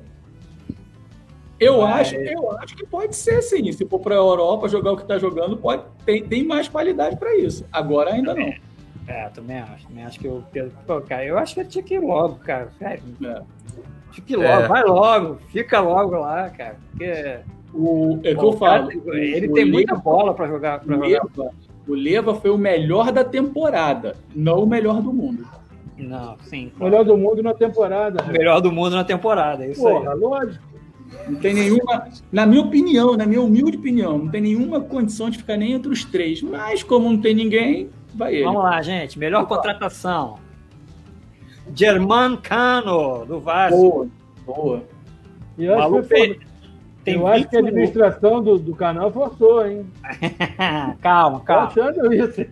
S2: Eu, Mas... acho, eu acho que pode ser sim. Se for para a Europa jogar o que está jogando, pode, tem, tem mais qualidade para isso. Agora ainda não.
S1: É, também acho. Também acho que o Pedro. Pô, cara, eu acho que ele tinha que ir logo, cara. É. Tinha que ir logo, é. vai logo, fica logo lá, cara. Porque.
S2: O, é que eu falo.
S1: ele o tem Leva, muita bola para jogar. Pra
S2: Leva, jogar. O Leva foi o melhor da temporada, não o melhor do mundo.
S1: Não, sim.
S3: Claro. Melhor do mundo na temporada.
S1: O melhor do mundo na temporada, é isso Porra, aí.
S3: lógico.
S2: Não tem nenhuma, na minha opinião, na minha humilde opinião, não tem nenhuma condição de ficar nem entre os três. Mas como não tem ninguém, Vai ele.
S1: Vamos lá, gente. Melhor Opa. contratação. German Cano, do Vasco.
S2: Boa, boa.
S3: E eu acho, que, tem eu acho que a administração do, do canal forçou, hein? *laughs*
S1: calma, calma.
S3: Tô achando isso.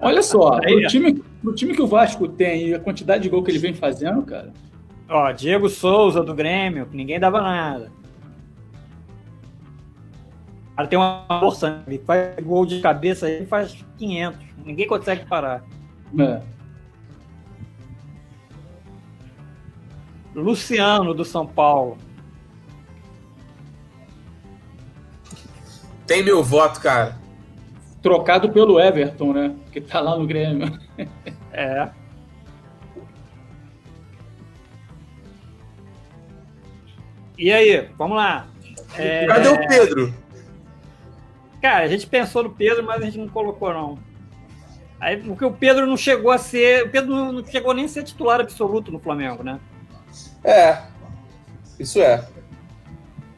S2: Olha só, *laughs* o time, o time que o Vasco tem e a quantidade de gol que ele vem fazendo, cara.
S1: Ó, Diego Souza do Grêmio, que ninguém dava nada. Cara tem uma força, ele faz gol de cabeça aí, faz 500. Ninguém consegue parar. É. Luciano, do São Paulo.
S4: Tem meu voto, cara.
S2: trocado pelo Everton, né? Que tá lá no Grêmio.
S1: É. E aí, vamos lá.
S4: É... Cadê o Pedro?
S1: Cara, a gente pensou no Pedro, mas a gente não colocou, não. Aí, porque o Pedro não chegou a ser. O Pedro não chegou nem a ser titular absoluto no Flamengo, né?
S4: É. Isso é.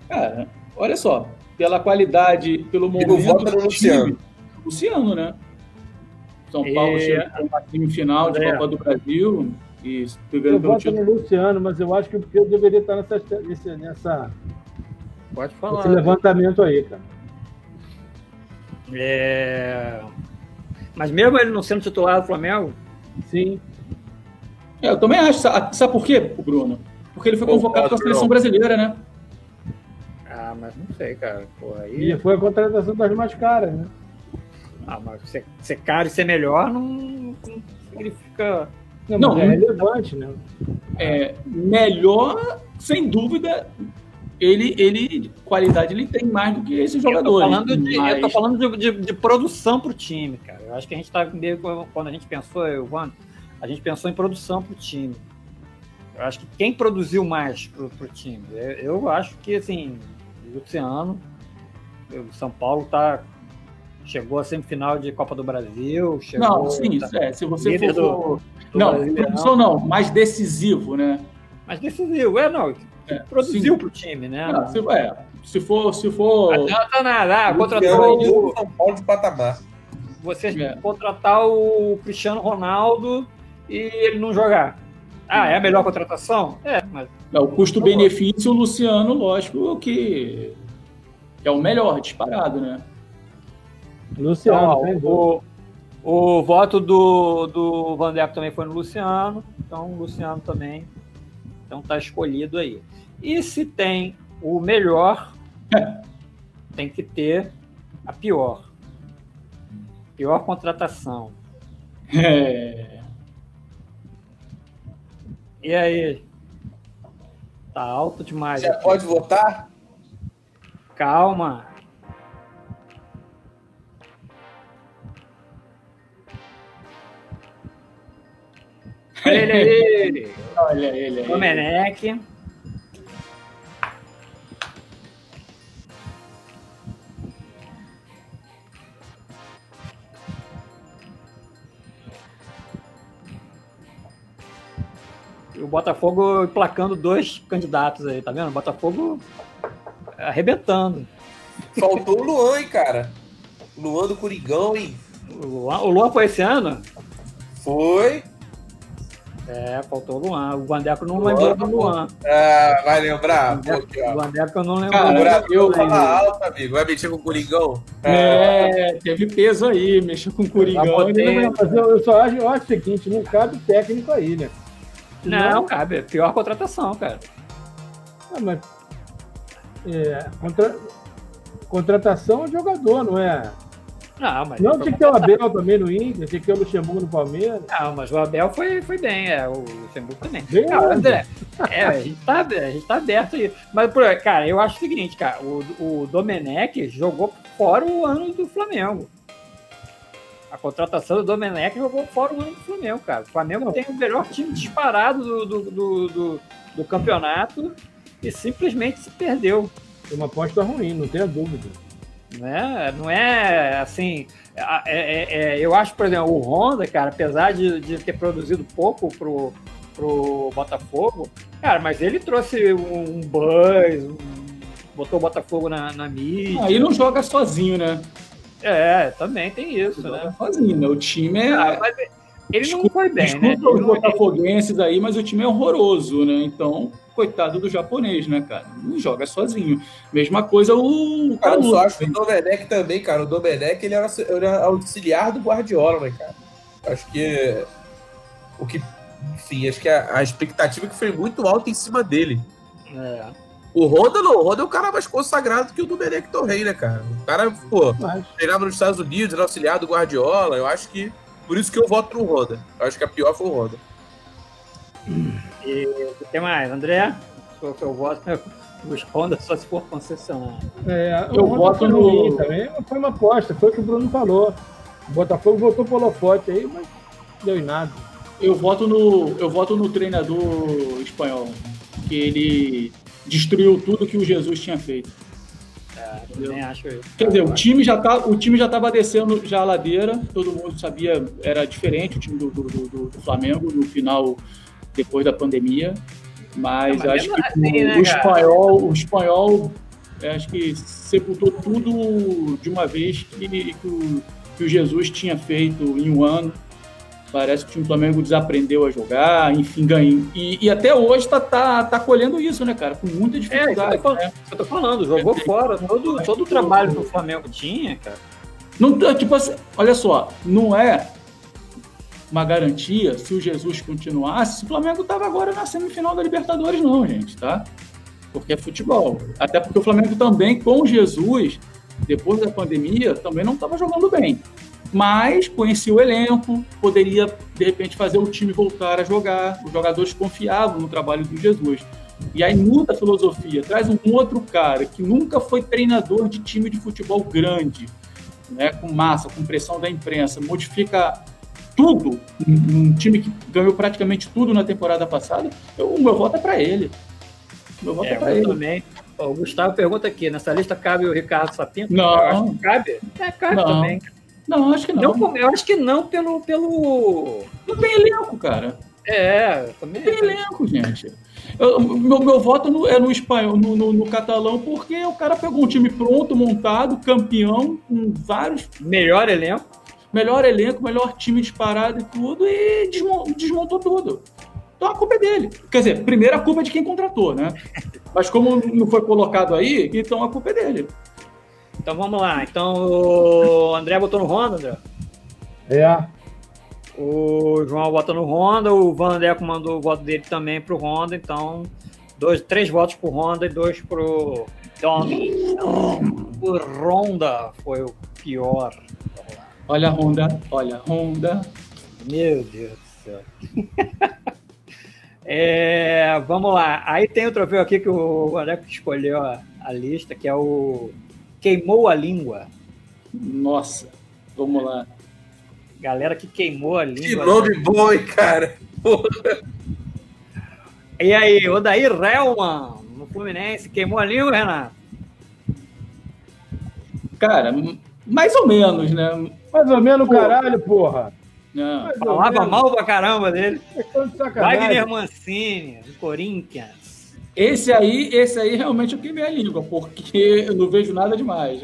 S2: É, olha só. Pela qualidade, pelo momento.
S4: Ele vota no Luciano.
S2: Luciano, né? São Paulo é... chegou na semifinal de é. Copa do Brasil e
S3: eu voto no Luciano, mas eu acho que o Pedro deveria estar nessa, nessa, nessa
S1: Pode falar.
S3: Esse levantamento aí, cara.
S1: É... Mas mesmo ele não sendo titular do Flamengo?
S3: Sim.
S2: É, eu também acho. Sabe por quê, Bruno? Porque ele foi convocado para a seleção brasileira, né?
S1: Ah, mas não sei, cara. Porra, aí...
S3: E foi a contratação das mais caras, né?
S1: Ah, mas ser, ser caro e ser melhor não, não significa.
S3: Não, não é relevante, né?
S2: É, melhor, sem dúvida, ele, ele, qualidade ele tem mais do que esses jogadores.
S1: Eu tô falando de, mas... eu tô falando de, de, de produção pro time, cara. Eu acho que a gente tá meio, quando a gente pensou, eu, Juan, a gente pensou em produção pro time. Eu acho que quem produziu mais pro, pro time? Eu, eu acho que, assim, Luciano, o São Paulo tá chegou a semifinal de Copa do Brasil. Chegou,
S2: não, sim, tá, é, se você for. Do, do não, Brasil, produção não, mais decisivo, né?
S1: Mais decisivo, é, não é, produziu para o time, né?
S2: Não, se, é, se for. Se for...
S1: Não adianta nada. Ah, contratou
S4: o São Paulo de patamar.
S1: Você é. contratar o Cristiano Ronaldo e ele não jogar. Ah, é a melhor contratação? É, mas.
S2: Não, o custo-benefício, o Luciano, lógico que é o melhor disparado, né?
S1: Luciano, então, o, o voto do, do Van também foi no Luciano, então o Luciano também então tá escolhido aí. E se tem o melhor, *laughs* tem que ter a pior. Pior contratação. É. E aí? Tá alto demais.
S4: Já aqui. pode votar?
S1: Calma. Olha ele aí. Olha ele aí. Domenech. o Botafogo placando dois candidatos aí, tá vendo? O Botafogo arrebentando.
S4: Faltou o Luan, hein, cara? Luan do Curigão, hein?
S1: O Luan, o Luan foi esse ano?
S4: Foi.
S1: É, faltou o Luan. O Vandeco não lembrou do Luan.
S4: Ah, vai lembrar.
S1: O Vandeco eu não lembro.
S4: Cara, eu fala alto, amigo. Vai mexer com o Coringão?
S2: É, teve peso aí, mexeu com o Coringão.
S3: Eu, eu só acho, eu acho o seguinte, não cabe técnico aí, né?
S1: Não, não cabe. É pior contratação, cara.
S3: Ah, mas. É, contra... Contratação é jogador, não é?
S1: Não, mas.
S3: Não tinha que ter o Abel também no Inter, tinha que ter o Luxemburgo no Palmeiras.
S1: Não, mas o Abel foi, foi bem, é, o Luxemburgo também. Bem cara, André, é, a gente, tá, a gente tá aberto aí. Mas, cara, eu acho o seguinte, cara, o, o Domenech jogou fora o ano do Flamengo. A contratação do Domenech jogou fora o ano do Flamengo, cara. O Flamengo não. tem o melhor time disparado do, do, do, do, do campeonato e simplesmente se perdeu.
S3: Uma aposta ruim, não tenha dúvida.
S1: Né? Não é assim. É, é, é, eu acho, por exemplo, o Honda, cara, apesar de, de ter produzido pouco pro, pro Botafogo, cara, mas ele trouxe um buzz, um, botou o Botafogo na, na mídia.
S2: Aí não joga sozinho, né?
S1: É, também tem isso, né?
S2: Sozinho, né? O time é. Ah,
S1: mas ele desculpa, não foi bem, desculpa né?
S2: os botafoguenses aí, mas o time é horroroso, né? Então, coitado do japonês, né, cara? Não joga sozinho. Mesma coisa o.
S4: Cara, eu só acho que o Domenech também, cara. O Domenech ele era, era auxiliar do Guardiola, né, cara? Acho que. O que. Enfim, acho que a, a expectativa que foi muito alta em cima dele. É. O Honda não, o Honda é o cara mais consagrado que o Domenech Torrey, né, cara? O cara, pô, treinava nos Estados Unidos, era auxiliar do Guardiola. Eu acho que. Por isso que eu voto no Honda. Eu acho que a pior foi o Honda.
S1: E o que mais, André? o seu voto é os Honda só se for concessionário.
S3: É, eu voto no. Também foi uma aposta, foi o que o Bruno falou. O Botafogo votou pelo Holofote aí, mas deu em nada.
S2: Eu voto no, eu voto no treinador espanhol, que ele destruiu tudo que o Jesus tinha feito.
S1: É, nem acho isso.
S2: Quer dizer, o time já tá, o time já estava descendo já a ladeira, todo mundo sabia, era diferente o time do, do, do, do Flamengo no final, depois da pandemia. Mas, Não, mas acho que assim, o, né, o espanhol, o espanhol acho que sepultou tudo de uma vez que, que, o, que o Jesus tinha feito em um ano. Parece que o time do Flamengo desaprendeu a jogar, enfim, ganhou. E, e até hoje tá, tá, tá colhendo isso, né, cara? Com muita dificuldade. É,
S1: eu tô, né? eu tô falando, jogou é, fora todo, todo o trabalho que o Flamengo tinha, cara.
S2: Não, tipo assim, olha só, não é uma garantia se o Jesus continuasse, se o Flamengo tava agora na semifinal da Libertadores, não, gente, tá? Porque é futebol. Até porque o Flamengo também, com Jesus, depois da pandemia, também não estava jogando bem mas conhecia o elenco, poderia de repente fazer o time voltar a jogar. Os jogadores confiavam no trabalho do Jesus. E aí muda a filosofia, traz um outro cara que nunca foi treinador de time de futebol grande, né, com massa, com pressão da imprensa, modifica tudo, um time que ganhou praticamente tudo na temporada passada. Eu, o meu voto é para ele.
S1: O meu voto é, é para ele. Também. O Gustavo pergunta aqui: nessa lista cabe o Ricardo Sapinto?
S2: Não.
S1: Cabe? É, cabe não. também.
S2: Não, acho que não.
S1: não. Eu acho que não pelo. pelo...
S2: Não tem elenco, cara.
S1: É, também.
S2: Não tem elenco, gente. Eu, meu, meu voto no, é no espanhol, no, no, no, catalão, porque o cara pegou um time pronto, montado, campeão, com vários.
S1: Melhor elenco.
S2: Melhor elenco, melhor time disparado e tudo, e desmontou, desmontou tudo. Então a culpa é dele. Quer dizer, primeiro a culpa é de quem contratou, né? Mas como não foi colocado aí, então a culpa é dele.
S1: Então vamos lá. Então o André botou no Honda, André?
S3: É.
S1: O João vota no Honda, o Vandeco mandou o voto dele também pro Honda, então dois, três votos pro Honda e dois pro Domi. O Honda foi o pior.
S2: Olha a Honda, olha a Honda.
S1: Meu Deus do céu. *laughs* é, vamos lá. Aí tem o troféu aqui que o André escolheu a, a lista, que é o queimou a língua.
S2: Nossa, vamos lá.
S1: Galera que queimou a língua. Que
S4: nome bom, hein, cara? Porra.
S1: E aí, Odair Helman, no Fluminense, queimou a língua, Renato?
S2: Cara, mais ou menos, né?
S3: Mais ou menos, porra. caralho, porra.
S1: Não. Falava mal pra caramba dele. Wagner Mancini, do Corinthians.
S2: Esse aí, esse aí realmente eu queimei a língua, porque eu não vejo nada demais.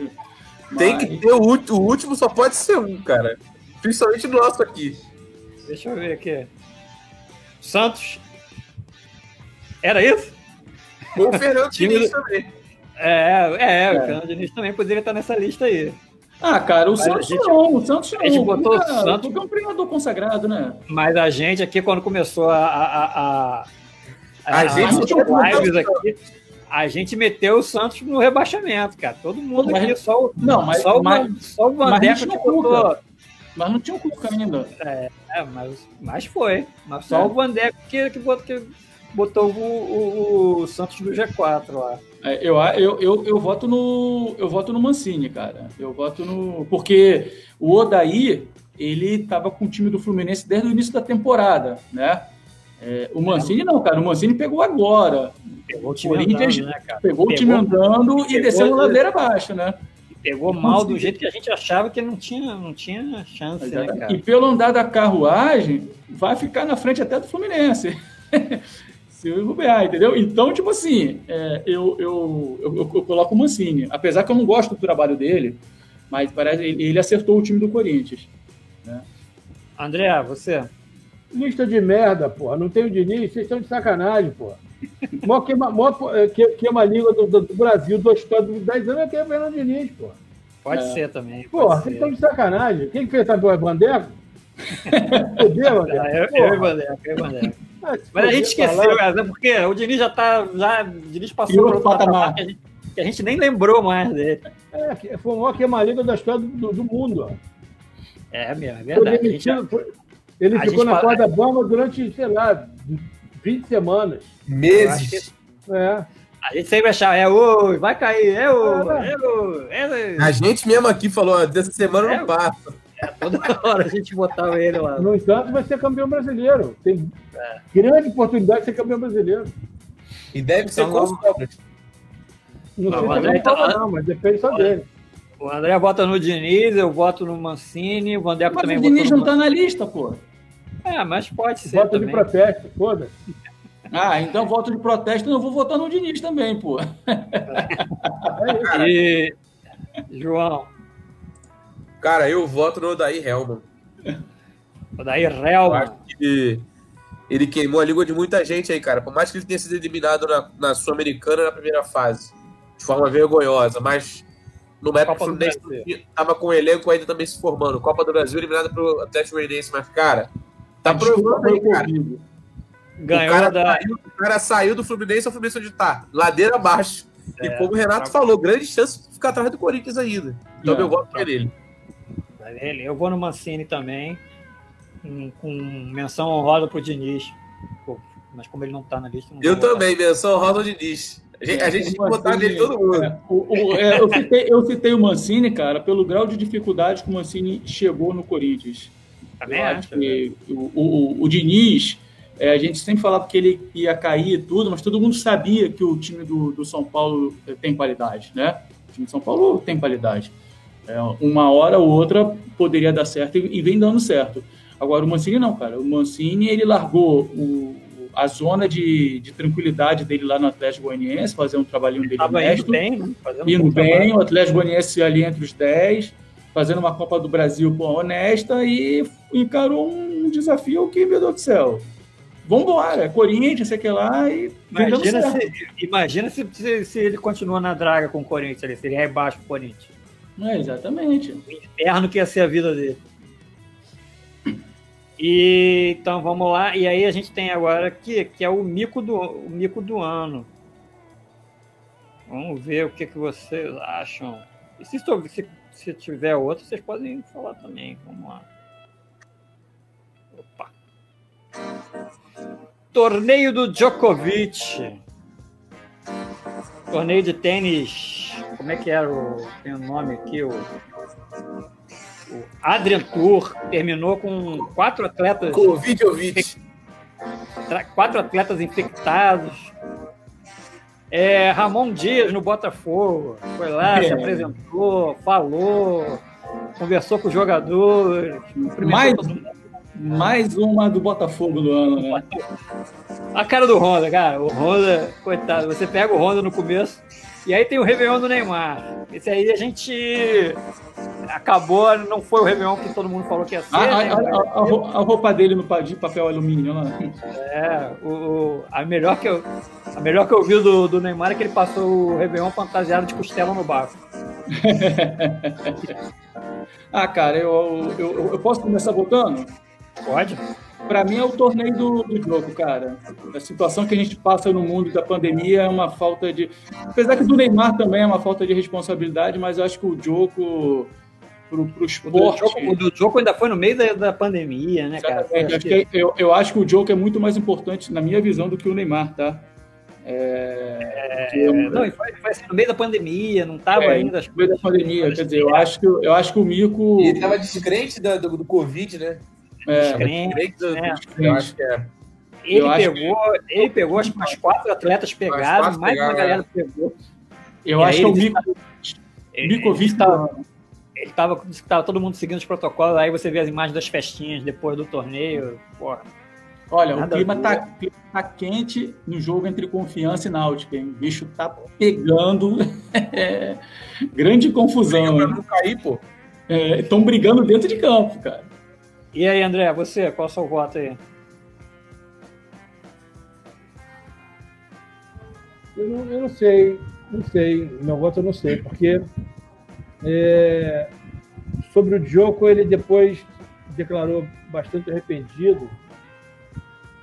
S4: Mas... Tem que ter o, o último, só pode ser um, cara. Principalmente no nosso aqui.
S1: Deixa eu ver aqui. Santos. Era isso?
S4: o Fernando *laughs* Diniz também.
S1: É, é, é, o Fernando Diniz também poderia estar nessa lista aí.
S2: Ah, cara, o Santos gente, não, o Santos não.
S1: A gente botou o Santos.
S2: Porque é um treinador consagrado, né?
S1: Mas a gente aqui, quando começou a, a, a a, a gente lives aqui, a gente meteu o Santos no rebaixamento, cara. Todo mundo mas, aqui, só o,
S2: não, mas,
S1: só,
S2: mas,
S1: só o Vandeco que botou.
S2: Mas não tinha o Cuca ainda.
S1: É, é, mas, mas foi. Mas só é. o Vandeco que, que, botou, que botou o, o, o, Santos no G4 lá.
S2: É, eu, eu, eu, eu, voto no eu voto no Mancini, cara. Eu voto no porque o Odaí ele estava com o time do Fluminense desde o início da temporada, né? É, o Mancini não, cara. O Mancini pegou agora.
S1: Pegou o time andando, né, cara?
S2: Pegou, pegou o time andando e desceu a ladeira abaixo, né?
S1: Pegou mal do jeito que a gente achava que não tinha, não tinha chance, né, cara?
S2: E pelo andar da carruagem, vai ficar na frente até do Fluminense. *laughs* Se o bobear, entendeu? Então, tipo assim, é, eu, eu, eu, eu, coloco o Mancini. Apesar que eu não gosto do trabalho dele, mas parece ele, ele acertou o time do Corinthians. Né?
S1: André, você?
S3: Lista de merda, porra. Não tem o Diniz, vocês estão de sacanagem, porra. Mó queima, mó, eh, que, queima língua do, do, do Brasil, do história de 10 anos é que é o Fernando Diniz, porra.
S1: Pode é. ser também.
S3: Porra, vocês estão de sacanagem. Quem fez essa porra? Bandeco? *laughs*
S1: Fudeu, Bandeco. É, eu, e Bandeco, eu e Bandeco. Ah, Mas a gente esqueceu, cara, porque o Diniz já tá. Já, o Diniz passou por outro patamar que a, gente, que a gente nem lembrou mais dele.
S3: É, foi o maior queima-língua da história do, do, mundo, ó.
S1: É mesmo, é verdade. Foi demitido,
S3: foi, ele a ficou na fala... corda bamba durante, sei lá, 20 semanas.
S4: Meses.
S3: É.
S1: A gente sempre achava, é o, vai cair, é o, é o. É,
S4: A gente mesmo aqui falou, dessa semana
S1: É,
S4: não passa.
S1: é, toda hora a gente botava ele lá.
S3: No entanto, vai ser campeão brasileiro. Tem grande oportunidade de ser campeão brasileiro.
S4: E deve ser
S1: Então,
S4: com
S1: vamos-
S4: sobras.
S3: Não,
S1: Não,
S3: sei
S1: mas
S3: se
S1: aí
S3: ele
S1: tá-
S3: toma, não, mas depende só dele.
S1: O André vota no Diniz, eu voto no Mancini, o Vandeco
S2: Mas
S1: também
S2: o Diniz não tá na lista, pô.
S1: É, mas pode ser
S3: de
S1: também.
S3: protesto, foda. *laughs*
S2: Ah, então voto de protesto, eu vou votar no Diniz também, pô. *laughs*
S1: E... João,
S4: Cara, eu voto no Odair Helman.
S1: o daí
S4: Eu
S1: Helman.
S4: acho que ele queimou a língua de muita gente aí, cara. Por mais que ele tenha sido eliminado na, na Sul-Americana na primeira fase, de forma vergonhosa, mas numa época que o
S1: Copa
S4: Fluminense tava com o elenco ainda também se formando. Copa do Brasil eliminada pelo Atlético Goianiense, mas, cara, tá provando aí, cara.
S2: Corrido.
S4: O
S1: Ganhou
S4: cara,
S1: da.
S4: saiu, o cara saiu do Fluminense, o Fluminense onde tá? Ladeira abaixo. e
S1: É,
S4: como o Renato
S1: tá-
S4: falou, grande chance de ficar atrás do Corinthians ainda. Então
S2: É,
S4: meu voto
S1: tá.
S4: é nele.
S1: Ele. Eu vou no Mancini também, com, com menção honrosa pro Diniz. Pô, mas como ele não tá na lista, não
S4: Eu também, menção Ronald Diniz. A gente, a gente que botar nele todo mundo.
S2: É, o- o- é, eu, citei, eu citei o Mancini, cara, pelo grau de dificuldade que o Mancini chegou no Corinthians.
S1: Também
S2: Eu
S1: acho.
S2: acho que o, o, o Diniz, é, a gente sempre falava que ele ia cair e tudo, mas todo mundo sabia que o time do, do São Paulo eh, tem qualidade, né? O time de São Paulo tem qualidade. É, uma hora ou outra poderia dar certo e, e vem dando certo. Agora o Mancini não, cara. O Mancini ele largou o- a zona de, de tranquilidade dele lá no Atlético Goianiense, fazer um trabalhinho dele
S1: Tava indo
S2: honesto
S1: bem, né? Fazendo um
S2: indo
S1: bom
S2: bem, o Atlético Goianiense ali entre os 10, fazendo uma Copa do Brasil pô, honesta e encarou um desafio que, meu Deus do céu, vambora, é Corinthians, sei que lá, e
S1: Imagina, se, imagina se, se, se ele continua na draga com o Corinthians, ali, se ele rebaixa o Corinthians.
S2: É, exatamente.
S1: O inferno que ia ser a vida dele. E então vamos lá. E aí a gente tem agora aqui, que é o mico do, o mico do ano. Vamos ver o que, que vocês acham. E se, se, se tiver outro, vocês podem falar também. Vamos lá. Opa. Torneio do Djokovic. Torneio de tênis. Como é que era o. Tem o nome aqui, o. O Adrian Tour terminou com quatro atletas,
S4: Covid
S1: tra- quatro atletas infectados. É, Ramon Dias no Botafogo foi lá, se
S2: É.
S1: apresentou, falou, conversou com os jogadores,
S2: Mais, mais uma do Botafogo do ano, né?
S1: A cara do Honda, cara. O Honda, coitado, você pega o Honda no começo e aí tem o Réveillon do Neymar. Esse aí a gente acabou, não foi o Réveillon que todo mundo falou que ia ser.
S2: A,
S1: né?
S2: a- a- a ro- a roupa dele no de papel alumínio, né?
S1: É, o, a, melhor que eu, a melhor que eu vi do, do Neymar é que ele passou o Réveillon fantasiado de costela no bafo. *laughs*
S2: Ah, cara, eu, eu, eu- eu posso começar votando?
S1: Pode?
S2: Para mim é o torneio do, do jogo, cara. A situação que a gente passa no mundo da pandemia é uma falta de. Apesar que do Neymar também é uma falta de responsabilidade, mas eu acho que o jogo pro, pro
S1: O do,
S2: esporte.
S1: O do Djoko ainda foi no meio da, da pandemia, né, cara?
S2: Acho que- eu, eu acho que o jogo é muito mais importante, na minha visão, do que o Neymar, tá? É,
S1: É,
S2: eu-
S1: não, e foi, foi assim, no meio da pandemia, não tava
S2: É,
S1: ainda as
S2: no meio da pandemia, quer dizer, eu acho que, eu acho que o Mico.
S4: Ele tava descrente do, do, do Covid, né?
S2: É,
S1: né?
S4: Eu acho que é.
S1: Ele
S2: Eu
S1: pegou, ele pegou acho que umas quatro atletas pegaram,
S4: quatro
S1: mais uma
S4: pegaram,
S1: galera pegou.
S2: eu
S1: E
S2: acho que é o Mico. Micovic
S1: ele tava, ele tava, disse que tava todo mundo seguindo os protocolos, aí você vê as imagens das festinhas depois do torneio. Porra,
S2: Olha, o
S1: Nada
S2: clima
S1: ver.
S2: tá, clima tá quente no jogo entre Confiança e Náutica, hein? O bicho tá pegando. *laughs* Grande confusão.
S4: Pra
S2: hein?
S4: não cair, pô.
S2: Estão brigando dentro de campo, cara.
S1: E aí, André, você, qual é o seu voto aí?
S3: Eu não, eu não sei, não sei. Meu voto eu não sei, porque é, sobre o Djoko ele depois declarou bastante arrependido.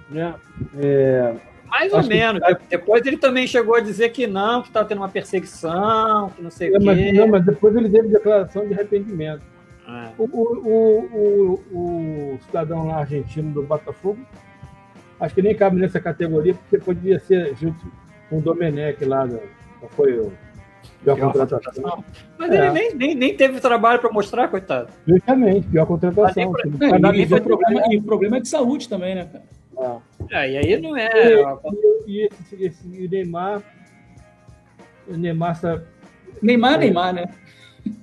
S3: Né? É,
S1: Mais ou
S3: Acho que-
S1: menos. Depois ele também chegou a dizer que não, que estava tendo uma perseguição, que não sei o
S3: é, mas,
S1: quê.
S3: não, mas depois ele deu declaração de arrependimento.
S1: É.
S3: O, o, o, o, o cidadão lá argentino do Botafogo, acho que nem cabe nessa categoria, porque poderia ser junto com o Domenech lá, do, qual foi o pior contratação.
S1: Mas é. ele nem, nem, nem teve trabalho para mostrar, coitado.
S3: Justamente, pior contratação.
S2: Pra... É, e, problema, e o problema é de saúde também, né,
S1: cara? É. é e aí não é.
S3: E, e esse, esse, Neymar. O Neymar.
S2: Neymar, é, Neymar, né?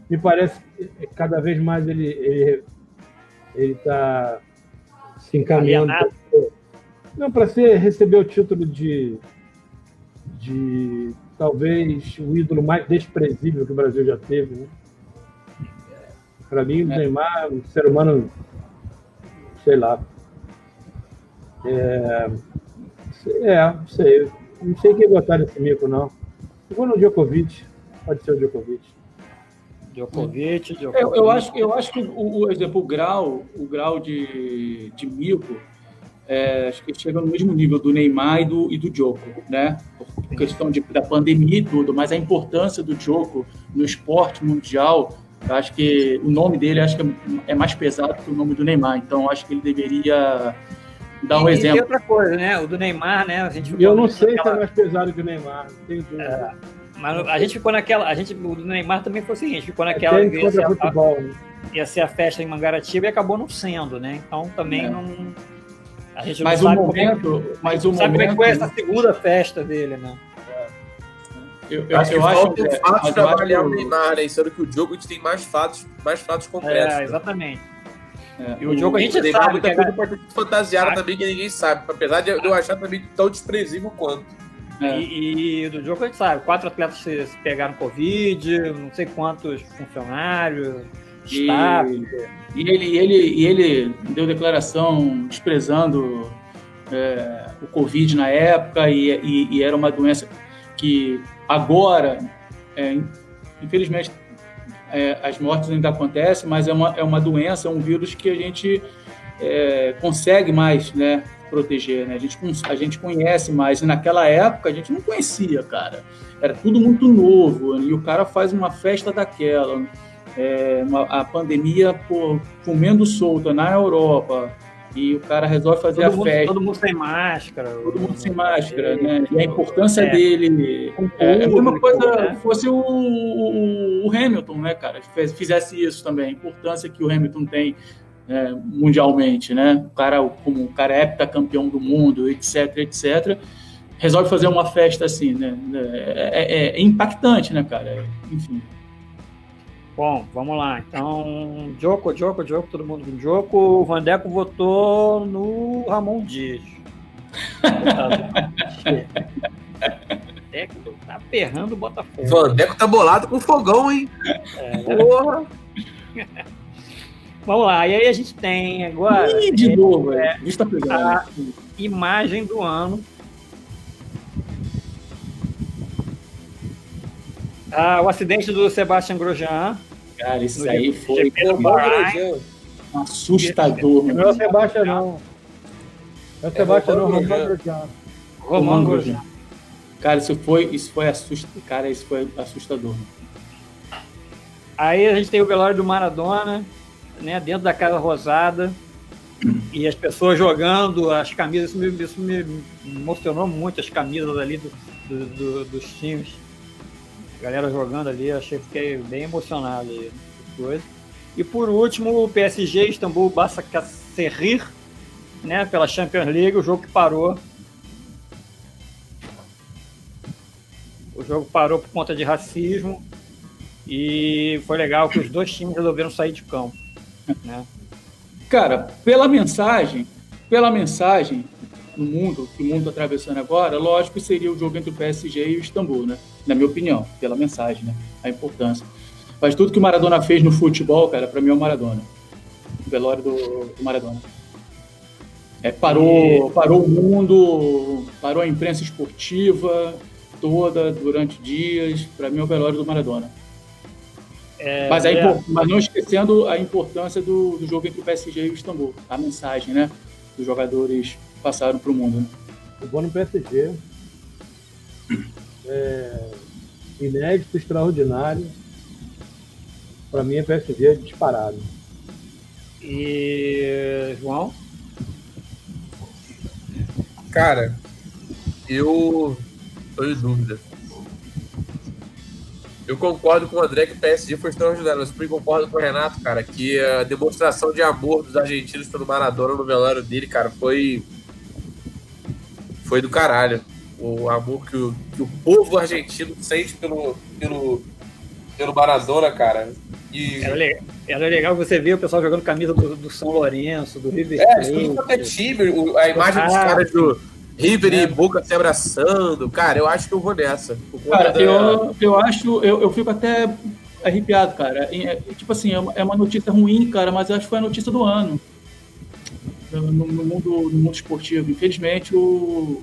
S3: Me parece que cada vez mais ele, ele, ele tá se encaminhando. Não, para ser receber o título de, de talvez o ídolo mais desprezível que o Brasil já teve. Né? Para mim, o é. Neymar, um ser humano, sei lá. É, é, não sei. Não sei quem botar nesse mico, não. Eu vou no Djokovic. Pode ser o Djokovic.
S1: Djokovic,
S2: Djokovic. Eu, eu, acho, eu acho que o, o, exemplo, o grau, o grau de, de mico é, acho que chega no mesmo nível do Neymar e do, e do Djoko, né? Por questão de, da pandemia e tudo, mas a importância do Djoko no esporte mundial, eu acho que o nome dele acho que é mais pesado que o nome do Neymar, então acho que ele deveria dar um e, exemplo. E
S1: outra coisa, né? O do Neymar, né? A
S3: gente eu não sei se é mais pesado que o Neymar, não tenho dúvida. É,
S1: mas a gente ficou naquela. A gente, o do Neymar também foi o seguinte, ficou naquela. É ia, ser futebol, a, né? ia ser a festa em Mangaratiba e acabou não sendo, né? Então também é. não
S2: a gente mas o momento, como, mas o
S1: sabe
S2: momento,
S1: como é que foi essa segunda festa dele, né?
S4: Eu, eu, acho que eu falta acho, fatos para avaliar o Neymar, né? Sendo que o Djokovic tem mais fatos, mais fatos concretos.
S1: É,
S4: né?
S1: exatamente. É. E o, jogo a gente o sabe.
S4: Muita coisa pode fantasiada ah. também que ninguém sabe. Apesar de eu achar também tão desprezível quanto.
S1: É. E, e, do jogo a gente sabe, quatro atletas se, se pegaram Covid, não sei quantos funcionários,
S2: e, e, ele, ele, e ele deu declaração desprezando é, o Covid na época e, e, e, era uma doença que agora, é, infelizmente, é, as mortes ainda acontecem, mas é uma, é uma doença, é um vírus que a gente é, consegue mais né, proteger, né? A, gente, a gente conhece mais. E naquela época a gente não conhecia, cara. Era tudo muito novo. E o cara faz uma festa daquela é, uma, a pandemia por, comendo solta na Europa e o cara resolve fazer
S1: todo
S2: a
S1: mundo,
S2: festa.
S1: Todo mundo sem máscara.
S2: Todo mundo sem máscara, é, né? E a importância é, dele. É, é a mesma coisa né? fosse o, o, o, Hamilton, né, cara? Fizesse isso também. A importância que o Hamilton tem é, mundialmente, né? O cara, como o cara é heptacampeão do mundo, etc, etc. Resolve fazer uma festa assim, né? É, é, é impactante, né, cara? Enfim.
S1: Bom, vamos lá. Então, Joko, Joko, Joko, todo mundo com Joko. O Vandeco votou no Ramon Dias. Vandeco tá aperrando o Botafogo.
S4: Vandeco tá bolado com fogão, hein? É, Porra! *laughs*
S1: Vamos lá, e aí a gente tem agora
S2: Ih, de
S1: é,
S2: novo,
S1: é, tá a imagem do ano Ah, o acidente do Sebastian Grosjean.
S2: Cara, isso aí foi assustador.
S3: Não é o Sebastian, não. É o Sebastian, não. Roman Grosjean.
S1: Roman Grosjean.
S2: Cara, isso foi, isso foi assustador. Cara, isso foi assustador.
S1: Aí a gente tem o velório do Maradona, né, dentro da Casa Rosada, e as pessoas jogando as camisas. Isso me, isso me emocionou muito, as camisas ali do, do, do, dos times galera jogando ali, achei que fiquei bem emocionado aí. Coisa. E por último, o PSG Istambul Basaksehir, né, pela Champions League, o jogo que parou. O jogo parou por conta de racismo e foi legal que os dois times resolveram sair de campo, né?
S2: Cara, pela mensagem, pela mensagem no mundo, que o mundo está atravessando agora, lógico que seria o jogo entre o PSG e o Istambul, né? Na minha opinião, pela mensagem, né? A importância. Mas tudo que o Maradona fez no futebol, cara, para mim é o Maradona. O velório do, do Maradona. É, parou, e... parou o mundo, parou a imprensa esportiva toda durante dias. Para mim é o velório do Maradona. É, mas, é. mas, não esquecendo a importância do, do, jogo entre o PSG e o Istambul. A mensagem, né? Dos jogadores passaram para o mundo. Né?
S3: Eu vou no PSG. É, inédito, extraordinário. Para mim, é PSG disparado.
S1: E João?
S4: Cara, eu Tô em dúvida. Eu concordo com o André que o PSG foi extraordinário, mas também concordo com o Renato, cara, que a demonstração de amor dos argentinos pelo Maradona no velório dele, cara, foi. Foi do caralho. O amor que o, que o povo argentino sente pelo, pelo, pelo Maradona, cara.
S1: E... Era, legal, era legal você ver o pessoal jogando camisa do, do São Lourenço, do River
S4: Plate. É, tudo é time, a imagem dos caras do River é. e Boca se abraçando. Cara, eu acho que eu vou nessa.
S2: Cara, da... eu, eu acho, eu, eu fico até arrepiado, cara. É, tipo assim, é uma, é uma notícia ruim, cara, mas eu acho que foi a notícia do ano. No, no mundo, no mundo esportivo. Infelizmente, o,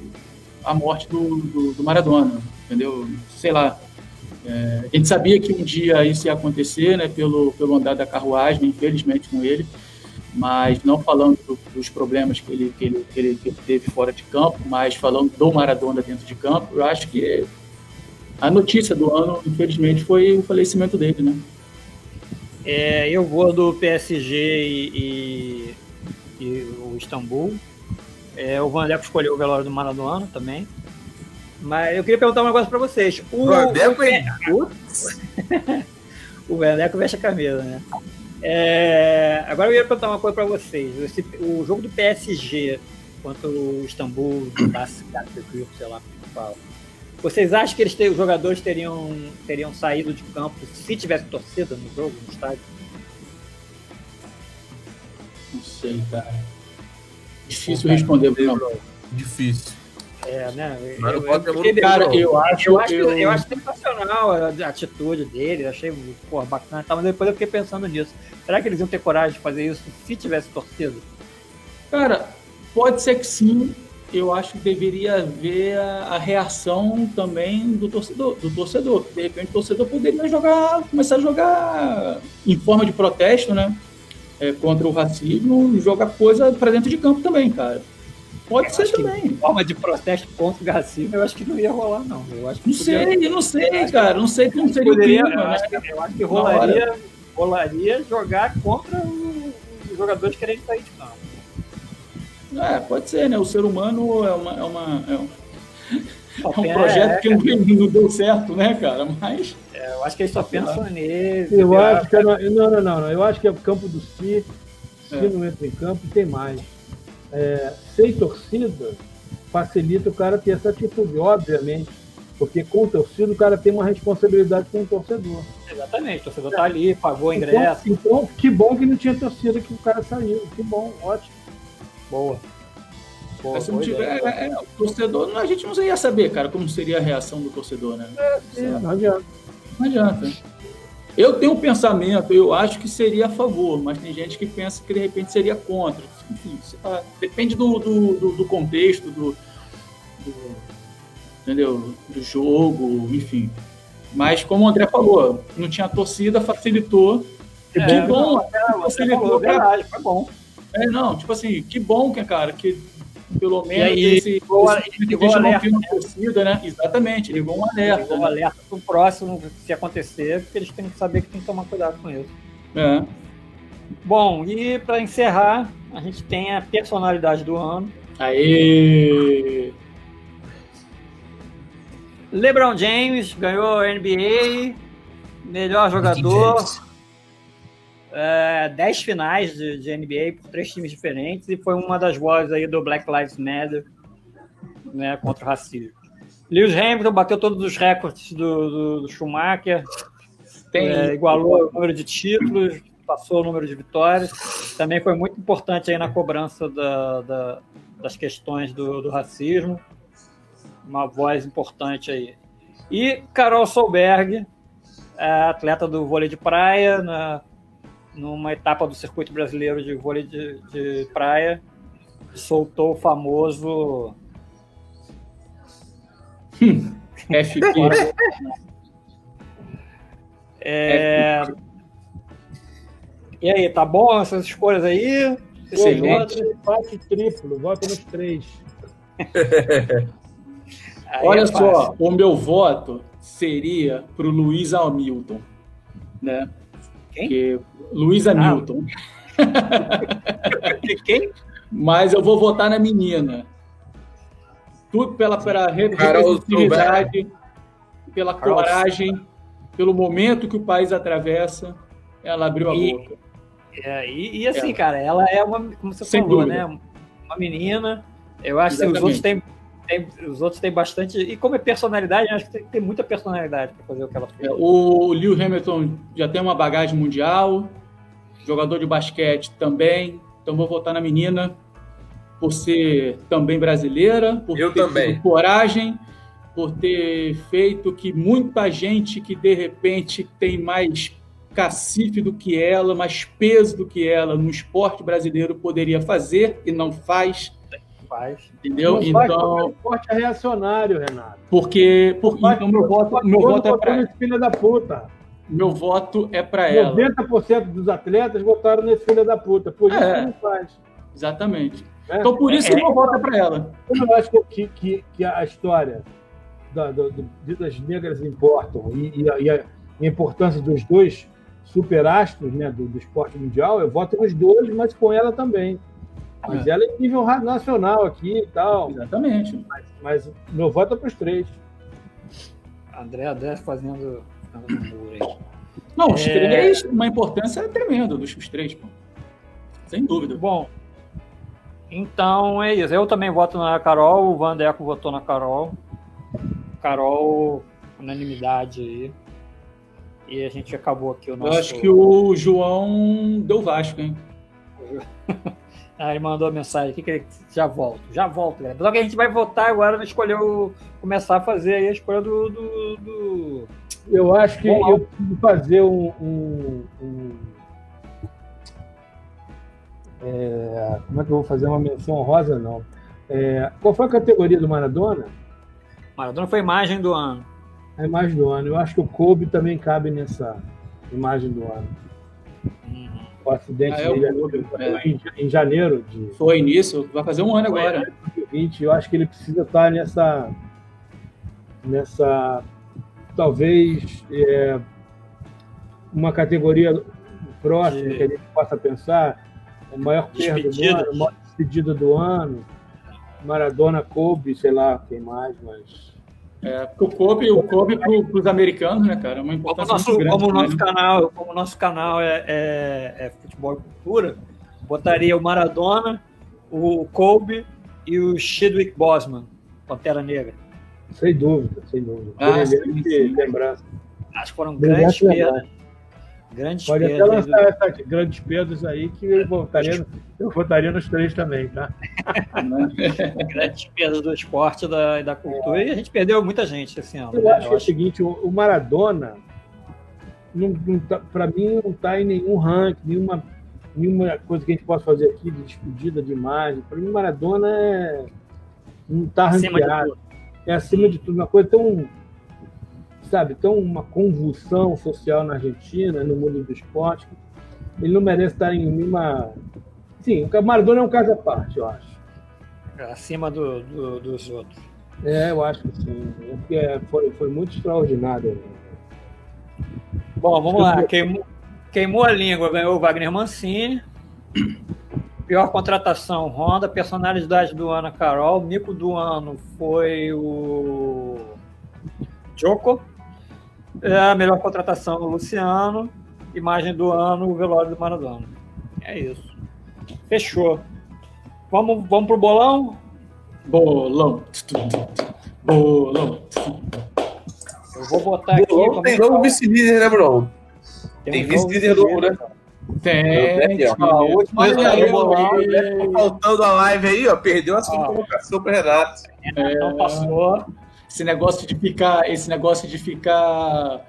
S2: a morte do, do, do Maradona, entendeu? Sei lá. É, a gente sabia que um dia isso ia acontecer, né, pelo, pelo andar da carruagem, infelizmente com ele mas não falando do, dos problemas que ele, que, ele, que, ele, que ele teve fora de campo, mas falando do Maradona dentro de campo, eu acho que a notícia do ano, infelizmente, foi o falecimento dele, né?
S1: É, eu vou do PSG e, e, e o Istambul. É, o Vandeco escolheu o velório do Maradona também. Mas eu queria perguntar um negócio para vocês. O Vandeco é... o Vandeco *laughs* veste a camisa, né? É, agora eu ia perguntar uma coisa para vocês. Esse, o jogo do PSG contra o Istambul, *coughs* sei lá como fala. Vocês acham que eles ter, os jogadores teriam, teriam saído de campo se tivesse torcida no jogo, no estádio?
S2: Não sei, cara. Difícil responder, Bruno.
S4: Difícil.
S1: É, né?
S2: Eu, eu, eu, cara, eu acho,
S1: eu acho, eu... eu acho sensacional a, atitude dele, achei porra, bacana, mas depois eu fiquei pensando nisso. Será que eles iam ter coragem de fazer isso se tivesse torcido?
S2: Cara, pode ser que sim. Eu acho que deveria haver a, a reação também do torcedor, do torcedor. De repente o torcedor poderia jogar, começar a jogar em forma de protesto, né? É, contra o racismo, jogar coisa para dentro de campo também, cara. Pode eu ser também.
S1: Forma de protesto contra o racismo, eu acho que não ia rolar, não. Eu acho que
S2: não podia... sei, não sei, cara. Não sei como seria
S1: poderia, o clima. Eu, né? acho que, eu acho que rolaria, rolaria jogar contra os jogadores querendo sair de campo.
S2: É, pode ser, né? O ser humano é uma. É, uma, é um, é um projeto é, que *laughs* não deu certo, né, cara? Mas.
S1: É, eu acho que eles só pensam nele.
S3: Eu acho que. Não, não, não, não. Eu acho que é o campo do Si. Se é. não entra em campo, tem mais é, sem torcida facilita o cara ter essa atitude, obviamente. Porque com torcida o cara tem uma responsabilidade com o torcedor.
S1: Exatamente, o torcedor está ali, pagou o então, ingresso.
S3: Então, então, que bom que não tinha torcida que o cara saiu. Que bom, ótimo.
S1: Boa.
S2: Boa se não tiver, é, é, o torcedor, a gente não ia saber, cara, como seria a reação do torcedor, né?
S3: É, sim, não adianta.
S2: Não adianta. Eu tenho um pensamento, eu acho que seria a favor, mas tem gente que pensa que de repente seria contra. Enfim, tá, depende do, do, do contexto, do, do, entendeu? do jogo, enfim. Mas como o André falou, não tinha torcida, facilitou.
S1: É, que bom, não, facilitou. Verdade, foi bom.
S2: É, não, tipo assim, que bom que, cara, que pelo menos
S1: aí, esse, ligou, esse ligou
S2: alerta, né? torcida, né? Exatamente, ligou um alerta. Ligou
S1: um né? alerta pro próximo, se acontecer, porque eles têm que saber que tem que tomar cuidado com isso.
S2: É.
S1: Bom, e para encerrar, a gente tem a personalidade do ano.
S2: Aê!
S1: LeBron James ganhou a NBA, melhor jogador, é, dez finais de, de, NBA por três times diferentes e foi uma das vozes aí do Black Lives Matter né, contra o racismo. Lewis Hamilton bateu todos os recordes do, do, do Schumacher, é, igualou o número de títulos, passou o número de vitórias. Também foi muito importante aí na cobrança da, da, das questões do, do racismo. Uma voz importante aí. E Carol Solberg, atleta do vôlei de praia, na, numa etapa do circuito brasileiro de vôlei de, de praia, soltou o famoso
S2: FQ. *laughs*
S1: É... E aí, tá bom essas escolhas aí?
S3: Excelente. Empate triplo, voto nos três. *laughs*
S2: Olha é só, o meu voto seria pro Luiz Hamilton, né?
S1: Quem? Que
S2: Luísa ah. Newton. *laughs*
S1: Quem?
S2: Mas eu vou votar na menina. tudo pela, pela representatividade, pela coragem, pelo momento que o país atravessa, ela abriu a e, boca.
S1: É, e, e, assim, é. cara, ela é uma, como você Sem falou, dúvida. né? Uma menina. Eu acho Exatamente. que os outros têm, têm, os outros têm bastante. E como é personalidade, eu acho que tem, tem muita personalidade para fazer o que ela fez.
S2: É, o Lewis Hamilton já tem uma bagagem mundial, jogador de basquete também. Então vou votar na menina por ser também brasileira, por
S4: eu
S2: ter
S4: também.
S2: coragem, por ter feito que muita gente que de repente tem mais cacife do que ela, mais peso do que ela no esporte brasileiro poderia fazer e não faz.
S3: Faz.
S2: Entendeu?
S3: Não então, o esporte é reacionário, Renato.
S2: Porque, porque então meu voto, meu voto é para
S3: filha da puta.
S2: Meu voto é para ela.
S3: 90% dos atletas votaram nesse filho da puta. Por isso é, que não faz.
S2: Exatamente. É. Então, por isso é, que meu voto é para ela.
S3: Eu acho que, que, que a história da, do, do, das negras importam e, e, a, e, a, importância dos dois superastros né, do, do, esporte mundial, eu voto nos dois, mas com ela também. Mas é. ela é nível nacional aqui e tal.
S2: Exatamente.
S3: Mas, mas meu voto é para os três.
S1: André André fazendo.
S2: Não, os é... três, uma importância tremenda dos três, pô. Sem dúvida.
S1: Bom, então é isso. Eu também voto na Carol, o Vandeco votou na Carol. Carol, unanimidade aí. E a gente acabou aqui o nosso.
S2: Eu acho que o João deu Vasco, hein? *laughs*
S1: ah, ele mandou a mensagem aqui que ele já volta, já volta, galera. Só que a gente vai votar agora, escolher o, começar a fazer aí a escolha do. do, do...
S3: Eu acho que Bom, eu preciso fazer um, um, um é, como é que eu vou fazer uma menção honrosa? Não. É, qual foi a categoria do Maradona?
S1: Maradona foi imagem do ano.
S3: A imagem do ano. Eu acho que o Kobe também cabe nessa imagem do ano. Uhum. O acidente ah, é dele é. em, em, janeiro. De,
S2: foi nisso, vai fazer um ano agora.
S3: 2020, eu acho que ele precisa estar nessa. nessa. talvez. É, uma categoria próxima que a gente possa pensar o maior perda do ano, a maior despedida do ano. Maradona, Kobe, sei lá quem mais, mas.
S2: É, porque o Kobe, o Kobe para os americanos, né, cara? É uma importância
S1: como nosso, grande, como o nosso canal, como nosso canal é, é, é, futebol e cultura, botaria o Maradona, o Kobe e o Chadwick Boseman, Pantera Negra.
S3: Sem dúvida, sem dúvida. Ah, sim, sim. lembrança.
S1: Acho que foram grandes perdas. Grandes
S3: Pode até lançar essa, grandes pedras aí que eu votaria, eu votaria nos três também, tá? *laughs*
S1: grandes pedras do esporte e da, da cultura. É. E a gente perdeu muita gente esse ano.
S3: Eu né? acho eu que é o seguinte, o, o Maradona, não, não tá, para mim, não está em nenhum ranking, nenhuma, nenhuma coisa que a gente possa fazer aqui de despedida de imagem. Para mim, Maradona é, não está ranqueado. É acima de tudo, uma coisa tão sabe, tão uma convulsão social na Argentina, no mundo do esporte. Ele não merece estar em nenhuma. Sim, o Maradona é um caso à parte, eu acho.
S1: Acima do, do, dos outros.
S3: É, eu acho que sim. Porque é, foi, foi muito extraordinário.
S1: Bom, vamos lá. Queimou, queimou a língua, ganhou o Wagner Mancini. Pior contratação, Honda. Personalidade do ano, Carol. Mico do ano foi o Joko. É a melhor contratação do Luciano. Imagem do ano, o velório do Maradona. É isso. Fechou. Vamos, vamos pro bolão?
S2: Bolão. Bolão.
S1: Eu vou botar
S4: bolão aqui. Tem novo vice-líder, né, Bruno? Tem, tem vice-líder novo, né?
S2: Tem.
S4: Bolão. Faltando a live aí, ó. Perdeu a segunda colocação para Renato.
S1: Renato é... passou
S2: esse negócio de ficar, esse negócio de ficar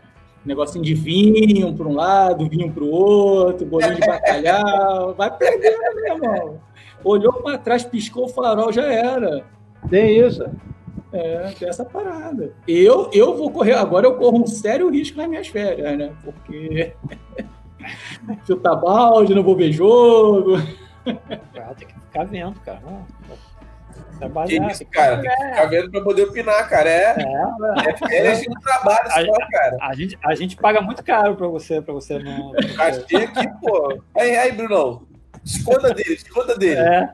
S2: negocinho de vinho para um lado, vinho para o outro, bolinho de bacalhau, *laughs* vai perdendo, meu irmão. Olhou para trás, piscou o farol, já era.
S3: Tem isso.
S2: É, tem essa parada. Eu, eu vou correr, agora eu corro um sério risco nas minhas férias, né? Porque *laughs* chutar balde, não vou ver jogo.
S1: Cara, tem que ficar vendo, cara.
S4: Trabalhar. Que isso, cara? Tem que ficar vendo pra poder opinar, cara. É, é, é de um trabalho a, só, cara.
S1: A gente, a gente paga muito caro pra você, pra você não.
S4: Gastei aqui, pô. Aí, aí, Brunão. Esconda dele, esconda dele.
S1: É.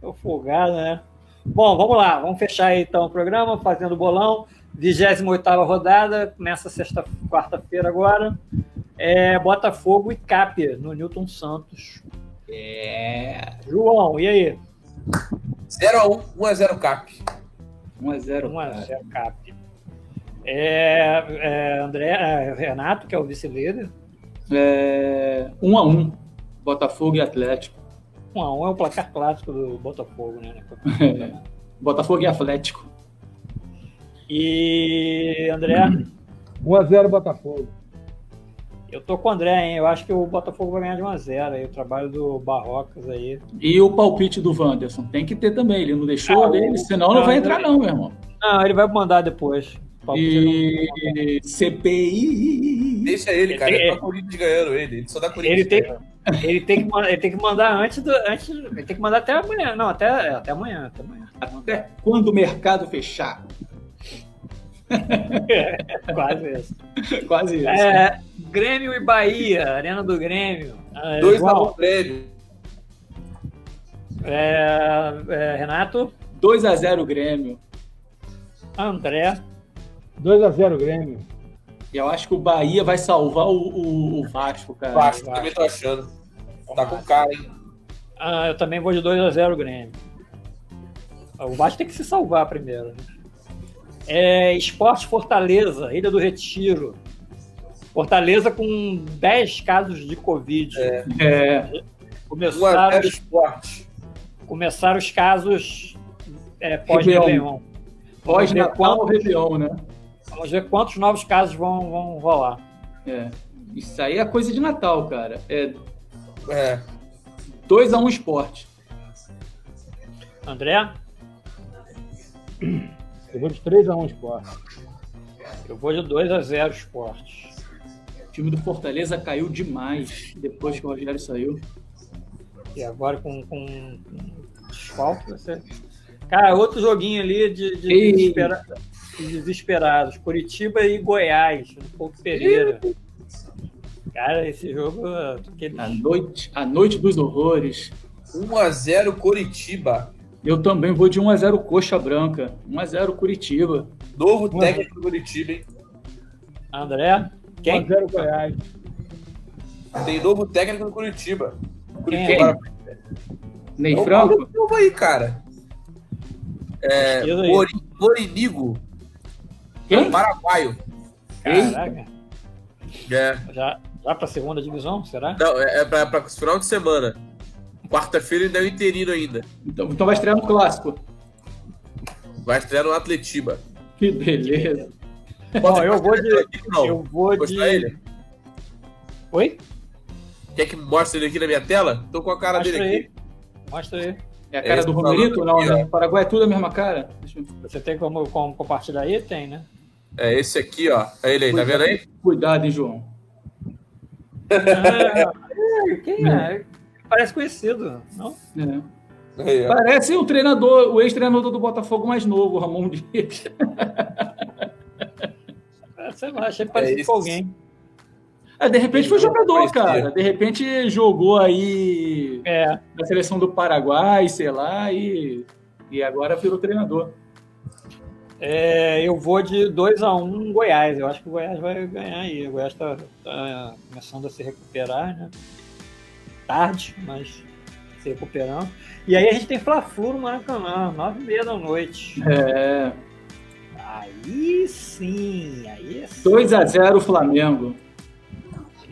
S1: Tô folgado, né? Bom, vamos lá, vamos fechar aí então o programa, fazendo bolão. 28 rodada, começa sexta, quarta-feira agora. É Botafogo e Cap no Newton Santos. É. João, e aí?
S4: 0x1, 1x0 Cap.
S2: 1x0.
S1: 1x0 Cap. É, é, André, é, Renato, que é o vice-líder.
S2: É, 1x1, Botafogo e Atlético.
S1: 1x1 é o placar clássico do Botafogo, né? *laughs*
S2: Botafogo e Atlético.
S1: E André?
S3: 1x0 Botafogo.
S1: Eu tô com o André, hein? Eu acho que o Botafogo vai ganhar de 1x0 aí, o trabalho do Barrocas aí.
S2: E o palpite do Wanderson? Tem que ter também, ele não deixou ah, dele, senão não, não vai entrar não, meu irmão.
S1: Não, ele vai mandar depois.
S2: E CPI.
S4: Deixa ele, cara. Ele, é o Corinthians ganhando ele. Ele só dá Corinthians.
S1: Ele tem, ele tem, que, ele tem que mandar antes do. Antes, ele tem que mandar até amanhã. Não, até, até amanhã. Até amanhã.
S2: Até quando o mercado fechar.
S1: É, *laughs* quase isso.
S2: Quase isso.
S1: É, Grêmio e Bahia, Arena do Grêmio.
S4: É, Dois a Grêmio.
S1: É, é, Renato?
S2: 2x0 Grêmio.
S1: André.
S3: 2x0 Grêmio.
S2: E eu acho que o Bahia vai salvar o, o, o Vasco, cara.
S4: Vasco, Vasco, também tô achando. Tá com cara, hein?
S1: Ah, eu também vou de 2x0 Grêmio. O Vasco tem que se salvar primeiro. Né? É, Esporte Fortaleza, Ilha do Retiro. Fortaleza com 10 casos de Covid.
S4: É.
S2: é.
S1: Começaram, os, começaram os casos é, pós-Réveillon.
S2: Pós-Natal Réveillon, né?
S1: Vamos ver quantos novos casos vão, vão rolar.
S2: É. Isso aí é coisa de Natal, cara. É.
S4: É.
S2: 2x1 um esporte.
S1: André?
S3: Eu vou de 3x1 esporte.
S1: Eu vou de 2x0 esporte.
S2: O time do Fortaleza caiu demais depois que o Rogério saiu.
S1: E agora com, com, com desfalque, você. Cara, outro joguinho ali de, de desespera... desesperados. Curitiba e Goiás, no Pouco Pereira. Cara, esse jogo.
S2: Aqueles... A, noite, a noite dos horrores.
S4: 1x0 Curitiba.
S2: Eu também vou de 1x0 Coxa Branca. 1x0 Curitiba.
S4: Novo técnico do Curitiba, hein?
S1: André?
S3: Quem? 1x0 Goiás.
S4: Tem novo técnico do Curitiba.
S2: Curitiba. Quem? Ney Franco?
S4: Novo aí, cara. É, Morinigo.
S2: Quem?
S4: Paraguaio.
S1: Caraca.
S4: É.
S1: Já, já pra segunda divisão, será?
S4: Não, é, é pra, pra final de semana. Quarta-feira ainda é o interino ainda.
S2: Então, então vai estrear no clássico.
S4: Vai estrear no Atletiba.
S2: Que beleza.
S1: Bom, eu vou de. Não. Eu vou de.
S4: Ele?
S1: Oi?
S4: Quer que mostre ele aqui na minha tela? Tô com a cara
S1: Mostra
S4: dele
S1: aí.
S4: aqui.
S1: Mostra aí.
S2: É a cara é do Romerito? Não, né? Paraguai é tudo a mesma cara.
S1: Você tem como, como compartilhar aí? Tem, né?
S4: É esse aqui, ó. É ele aí, tá vendo aí?
S2: Cuidado, hein, João.
S1: Ah, *laughs* quem é? Parece conhecido, não?
S2: É. Parece o treinador, o ex-treinador do Botafogo mais novo, o Ramon Dias. *laughs*
S1: É, sei lá, achei parecido é com alguém.
S2: É, de repente foi jogador, cara. De repente jogou aí
S1: é.
S2: na seleção do Paraguai, sei lá, e, e agora virou treinador.
S1: É, eu vou de 2 a 1 um Goiás. Eu acho que o Goiás vai ganhar aí. O Goiás está tá começando a se recuperar, né? Tarde, mas se recuperando. E aí a gente tem Fla-Flu no Maracanã, 9 e meia da noite.
S2: É.
S1: Aí sim, aí é
S2: 2 a 0 Flamengo.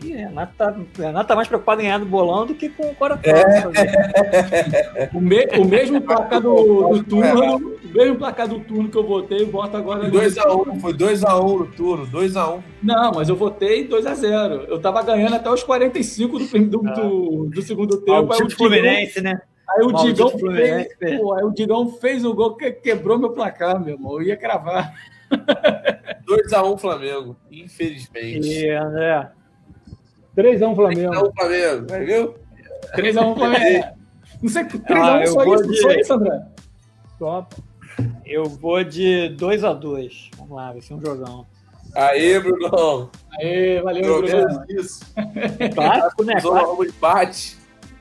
S1: Ih, Renato tá, Renato tá mais preocupado em ganhar do bolão do que com o coração.
S2: É. o, me, o mesmo placar do, do turno, o mesmo placar do turno que eu votei, eu voto agora.
S4: 2x1, um, foi 2x1 um no turno, 2x1. Um.
S2: Não, mas eu votei 2x0. Eu tava ganhando até os 45 do, do, ah. do, do segundo tempo.
S1: Ah, o Fluminense, né?
S2: Aí o, Digão fez, pô, aí o Digão fez o gol que quebrou meu placar, meu irmão. Eu ia cravar.
S4: 2x1 Flamengo, infelizmente.
S1: E André,
S3: 3x1 Flamengo.
S4: 3x1 Flamengo, viu?
S2: 3x1 Flamengo. Não sei, 3x1 ah, só, isso, de... só isso, André.
S1: Top. Eu vou de 2x2. Vamos lá, vai ser um jogão.
S4: Aê, Brunão.
S2: Aê, valeu, Bruno.
S4: Isso. *laughs*
S1: Clássico, né?
S4: Clássico. empate.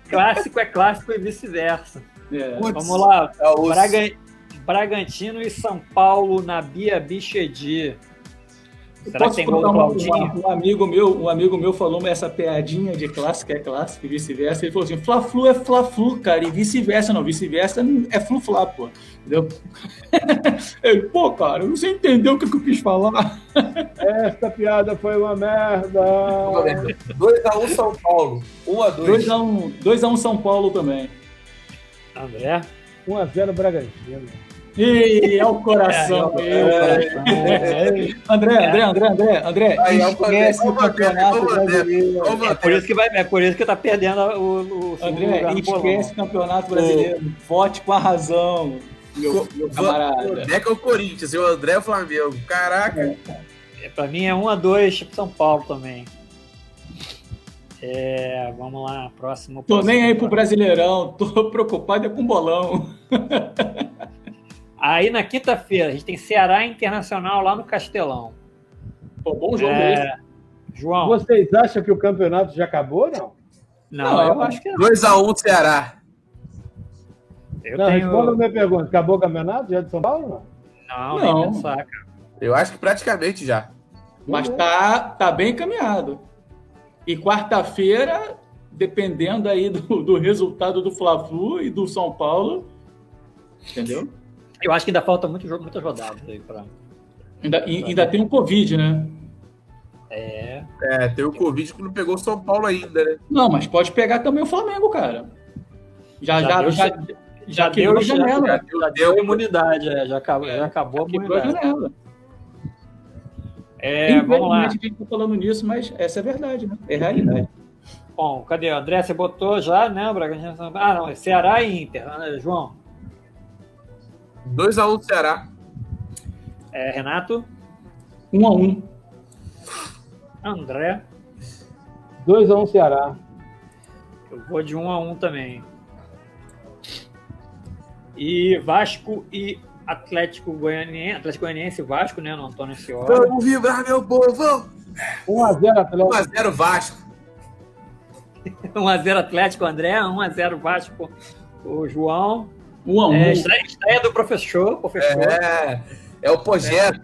S1: Clássico é clássico e vice-versa. É. Vamos lá.
S4: É
S1: Braga... Bragantino e São Paulo na Bia Bichedi.
S2: Será que tem gol do Claudinho? Um, amigo meu, um amigo meu falou essa piadinha de clássico é clássico e vice-versa. Ele falou assim: Fla-Flu é Fla-Flu, cara, e vice-versa não, vice-versa é Flu-Fla, pô. Entendeu? *laughs* Ele, pô, cara, você entendeu o que eu quis falar? *laughs*
S3: Essa piada foi uma merda.
S4: 2x1 um São Paulo. 1x2.
S2: 2x1 um, São Paulo também.
S1: André?
S3: 1x0 Bragantino.
S2: Ih, é o coração. É, é, é, André, André, André, André, André, Aí, esquece o campeonato brasileiro.
S1: É por isso que vai, é por isso que tá perdendo o, o
S2: André, esquece o campeonato brasileiro. Vote com a razão, meu, meu camarada.
S4: O André é o Corinthians, o André é o Flamengo. Caraca.
S1: É, pra mim é 1 a 2 tipo São Paulo também. É, vamos lá, próximo.
S2: Tô nem aí pro Brasileirão, tô *laughs* preocupado é com o bolão. *laughs*
S1: Aí na quinta-feira a gente tem Ceará Internacional lá no Castelão.
S2: Pô, bom jogo é...
S3: João. Vocês acham que o campeonato já acabou, não?
S1: Não, não eu acho que não.
S4: 2x1 um, Ceará.
S3: Eu não, tenho... responda a minha pergunta. Acabou o campeonato já de São Paulo?
S1: Não, não, não. Pensar,
S4: Eu acho que praticamente já.
S2: Mas tá, tá bem encaminhado. E quarta-feira, dependendo aí do, do resultado do Fla-Flu e do São Paulo, entendeu?
S1: Eu acho que ainda falta muito jogo, muitas rodadas aí para.
S2: Ainda, ainda tem o um Covid, né?
S1: É.
S4: É, tem o Covid que não pegou o São Paulo ainda, né?
S2: Não, mas pode pegar também o Flamengo, cara. Já, já, já, deu, já, já,
S1: já deu, janela. Já, já, deu imunidade, é, já acabou, já acabou a imunidade. A janela. É, vamos lá. A
S2: gente tá falando nisso, mas essa é verdade, né? É realidade.
S1: Bom, cadê? André, você botou já, né? Bragantino. Ah, não, é Ceará e Inter. Né, João.
S4: 2x1 Ceará.
S1: É, Renato?
S2: 1x1.
S1: André?
S3: 2x1 Ceará.
S1: Eu vou de 1x1 também. E Vasco e Atlético Goianiense, Atlético Goianiense e Vasco, né, no Antônio Scioli.
S4: Vamos vibrar, meu povo!
S3: 1x0 Atlético.
S4: 1x0 Vasco. *laughs*
S1: 1x0 Atlético, André. 1x0 Vasco, o João.
S2: Um a um. É,
S1: estreia, estreia do professor, professor.
S4: É, é o projeto.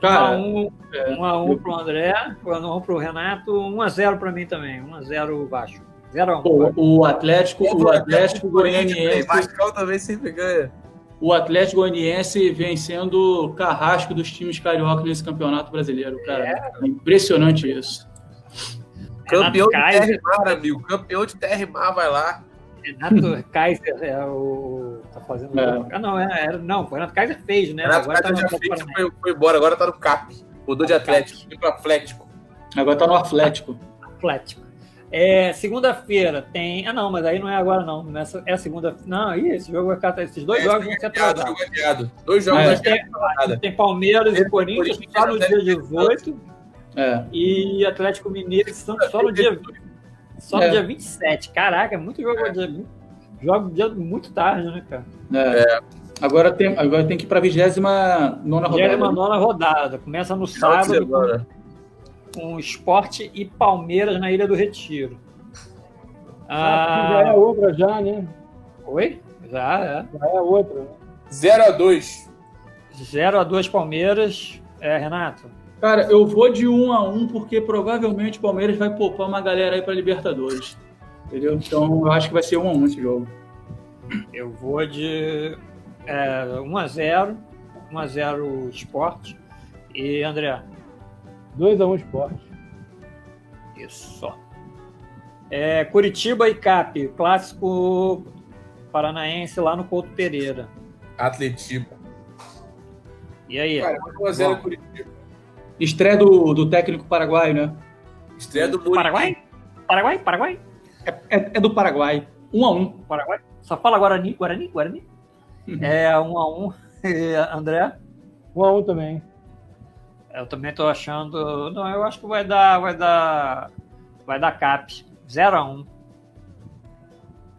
S1: Cara, um, é, um a um pro André, um a um pro Renato, um a zero para mim também, um a zero Vasco. Zero a
S2: um. O, o Atlético, o Atlético Goianiense.
S4: Vasco também sempre ganha.
S2: O Atlético Goianiense vem sendo carrasco dos times carioca nesse campeonato brasileiro, cara. É. é impressionante isso.
S4: Campeão de terra amigo. Campeão de terra vai lá.
S1: Renato Kaiser é o. Tá fazendo. É. Ah, não, é, era, não, o Renato Kaiser fez, né?
S4: Renato agora Kaiser tá já fez, foi, foi embora, agora tá no CAP. Mudou de Atlético, foi pro Atlético.
S2: Agora tá no Atlético.
S1: Atlético. É, segunda-feira tem. Ah, não, mas aí não é agora, não. Nessa, é segunda. Não, ih, esse jogo vai ficar. Esses dois é, jogos vão ser atrasados.
S4: Dois jogos
S1: é. tem, tem Palmeiras e Corinthians só no dia 18. É. E Atlético Mineiro são só no dia só é. no dia 27. Caraca, é muito jogo, é. dia, jogo dia muito tarde, né, cara?
S2: É. é. Agora tem, agora tem que ir para a 29 rodada.
S1: 29 rodada. Começa no sábado com, com Esporte e Palmeiras na Ilha do Retiro.
S3: Ah, já é outra, já, né?
S1: Oi? Já, é.
S3: Já é outra. Né?
S4: 0x2.
S1: 0x2 Palmeiras. É, Renato?
S2: Cara, eu vou de um a um porque provavelmente o Palmeiras vai poupar uma galera aí para Libertadores. Entendeu? Então eu acho que vai ser um a um esse jogo.
S1: Eu vou de é, 1 a 0 1 a 0 Esporte. E André?
S3: 2 a 1 Esporte.
S1: Isso. É, Curitiba e Cap, clássico paranaense lá no Couto Pereira.
S4: Atletiba.
S1: E aí? Cara,
S4: 1 a 0 Curitiba.
S2: Estreia do, do técnico paraguaio, né?
S4: Estreia do
S1: Paraguai? Paraguai? Paraguai?
S2: É, é, é, do Paraguai. Um a um.
S1: Paraguai? Só fala Guarani, Guarani, Guarani. Uhum. É um a um. *laughs* André?
S3: Um a um também.
S1: Eu também tô achando. Não, eu acho que vai dar. Vai dar. Vai dar cap. 0 a 1 um.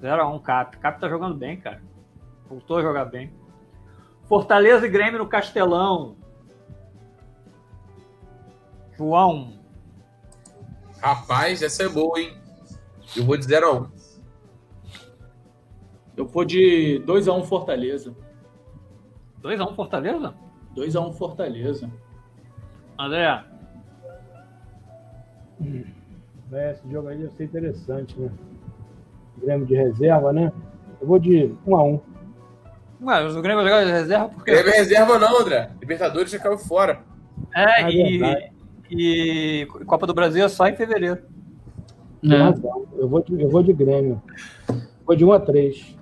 S1: 0 a 1 um, cap. Cap tá jogando bem, cara. Voltou a jogar bem. Fortaleza e Grêmio no Castelão. João.
S4: Rapaz, essa é boa, hein? Eu vou de 0 x 1
S2: Eu vou de 2 x 1 Fortaleza.
S1: 2x1 Fortaleza?
S2: 2x1 Fortaleza.
S1: André?
S3: Hum. É, esse jogo aí deve ser interessante, né? Grêmio de reserva, né? Eu vou de 1x1.
S1: Ué, o Grêmio vai jogar de reserva por quê?
S4: Grêmio é reserva não, André. Libertadores já caiu fora.
S1: É,
S3: Ah,
S1: e,
S3: verdade.
S1: E Copa do Brasil é só em fevereiro.
S3: Tem
S2: É.
S3: Eu vou de, eu vou de Grêmio. Vou de 1x3.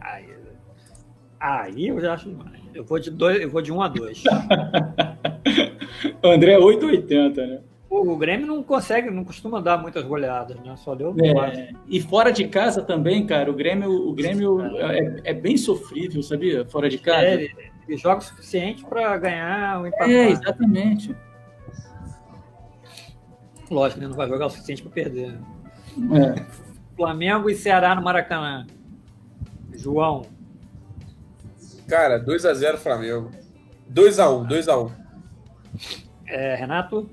S1: Aí, aí eu já acho demais. Eu vou de, dois, eu vou de 1 a 2 *laughs*
S2: O André é 8,80, né?
S1: O Grêmio não consegue, não costuma dar muitas goleadas, né? Só deu.
S2: É, e fora de casa também, cara, o Grêmio, o Grêmio é, é bem sofrível, sabia? Fora de casa.
S1: É, ele, ele joga o suficiente para ganhar o empate.
S2: É, exatamente.
S1: Lógico, ele não vai jogar o suficiente para perder. né?
S2: É.
S1: Flamengo e Ceará no Maracanã. João.
S4: Cara, 2x0 Flamengo. 2x1, 2x1.
S1: É, Renato.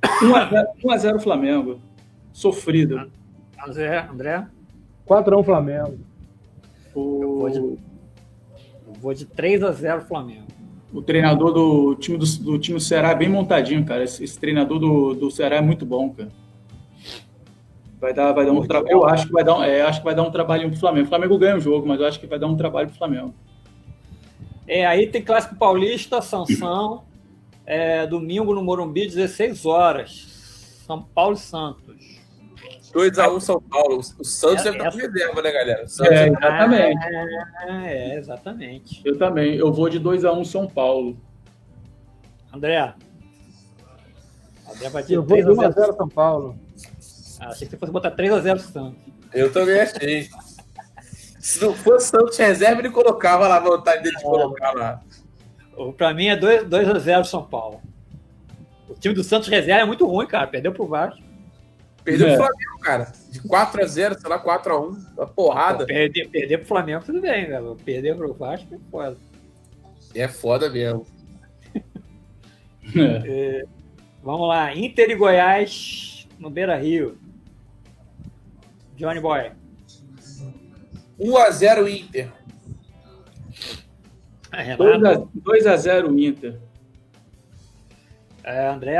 S2: 1x0 Flamengo. Sofrido.
S1: André. André.
S3: 4x1 Flamengo.
S1: Eu vou de, eu vou de 3 a 0 Flamengo.
S2: O treinador do time do, do time do Ceará é bem montadinho, cara. Esse, esse treinador do, do Ceará é muito bom, cara. Vai dar, vai dar um trabalho. Eu acho que vai dar, um, é, acho que vai dar um trabalho pro Flamengo. O Flamengo ganha o jogo, mas eu acho que vai dar um trabalho pro Flamengo.
S1: É, aí tem Clássico Paulista, Sansão. É, domingo no Morumbi, 16 horas. São Paulo e Santos.
S4: 2x1 São Paulo. O Santos
S1: É,
S4: deve estar com reserva, né, galera? O Santos
S2: É,
S4: é...
S2: exatamente.
S1: Ah, é, exatamente.
S2: Eu também. Eu vou de 2x1 São Paulo.
S1: André. André vai de
S3: Eu vou de
S1: 3 a 0.
S3: 1x0 São Paulo.
S1: Ah, achei que você fosse botar 3 a 0 Santos.
S4: Eu também achei. Se não fosse Santos reserva, ele colocava lá a vontade dele de colocar lá.
S1: Pra mim é 2, 2 a 0 São Paulo. O time do Santos reserva é muito ruim, cara. Perdeu pro Vasco.
S4: Perdeu
S2: É.
S4: o Flamengo, cara. De 4x0, sei lá, 4x1. Uma porrada.
S1: Perder, perder pro Flamengo, tudo bem, velho. Perder pro Vasco é foda.
S4: É foda mesmo. *laughs*
S2: É.
S1: Vamos lá. Inter e Goiás no Beira Rio. Johnny Boy.
S4: 1x0 Inter.
S1: Renato.
S2: 2x0 Inter.
S1: É, André.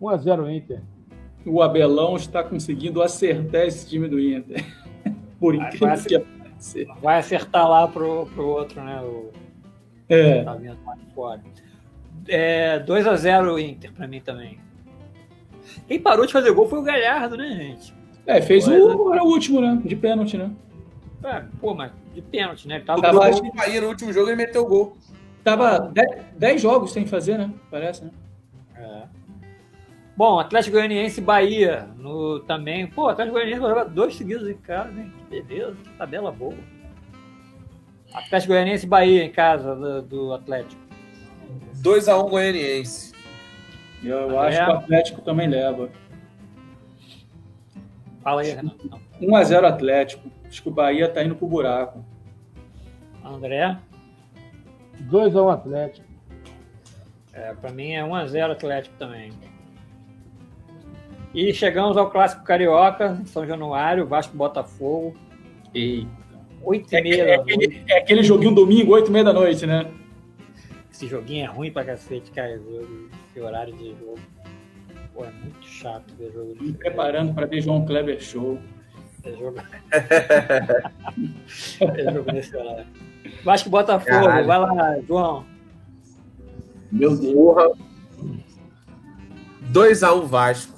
S3: 1x0 Inter.
S2: O Abelão está conseguindo acertar esse time do Inter. *laughs* Por
S1: Vai,
S2: incrível
S1: vai
S2: que pareça.
S1: Vai acertar lá pro, pro outro, né? O,
S2: É.
S1: tá lá de fora. É, 2 a 0 Inter pra mim também. Quem parou de fazer gol foi o Galhardo, né, gente?
S2: É, fez
S1: Pois
S2: o, era o último, né? De pênalti, né?
S1: É, pô, mas de pênalti, né? Ele tava
S4: O
S2: Tava-
S4: no último jogo ele meteu o gol.
S2: Tava 10 jogos sem fazer, né? Parece, né?
S1: Bom, Atlético Goianiense e Bahia no, também. Pô, Atlético Goianiense vai jogar dois seguidos em casa, né? Que beleza, que tabela boa. Atlético Goianiense e Bahia em casa do, do Atlético.
S4: 2x1 Goianiense.
S2: Eu
S1: Ah,
S2: acho
S1: é?
S2: que o Atlético também leva.
S1: Fala aí, Renato.
S2: 1x0 Atlético. Acho que o Bahia tá indo pro buraco.
S1: André,
S3: 2x1 Atlético.
S1: é, pra mim é 1x0 Atlético também. E chegamos ao Clássico Carioca, São Januário, Vasco e Botafogo,
S2: Ei.
S1: 8
S2: É,
S1: e meia
S2: é
S1: da noite.
S2: aquele, é aquele joguinho domingo, 8h30 da noite, né?
S1: Esse joguinho é ruim pra cacete, cara, esse horário de jogo. Pô, é muito chato ver jogo
S2: Me preparando para ver João Kleber Show.
S1: É jogo. *laughs* é jogo nesse horário. Vasco e Botafogo,
S4: Caralho.
S1: vai lá, João.
S2: Meu Deus.
S4: Porra. 2x1 Vasco.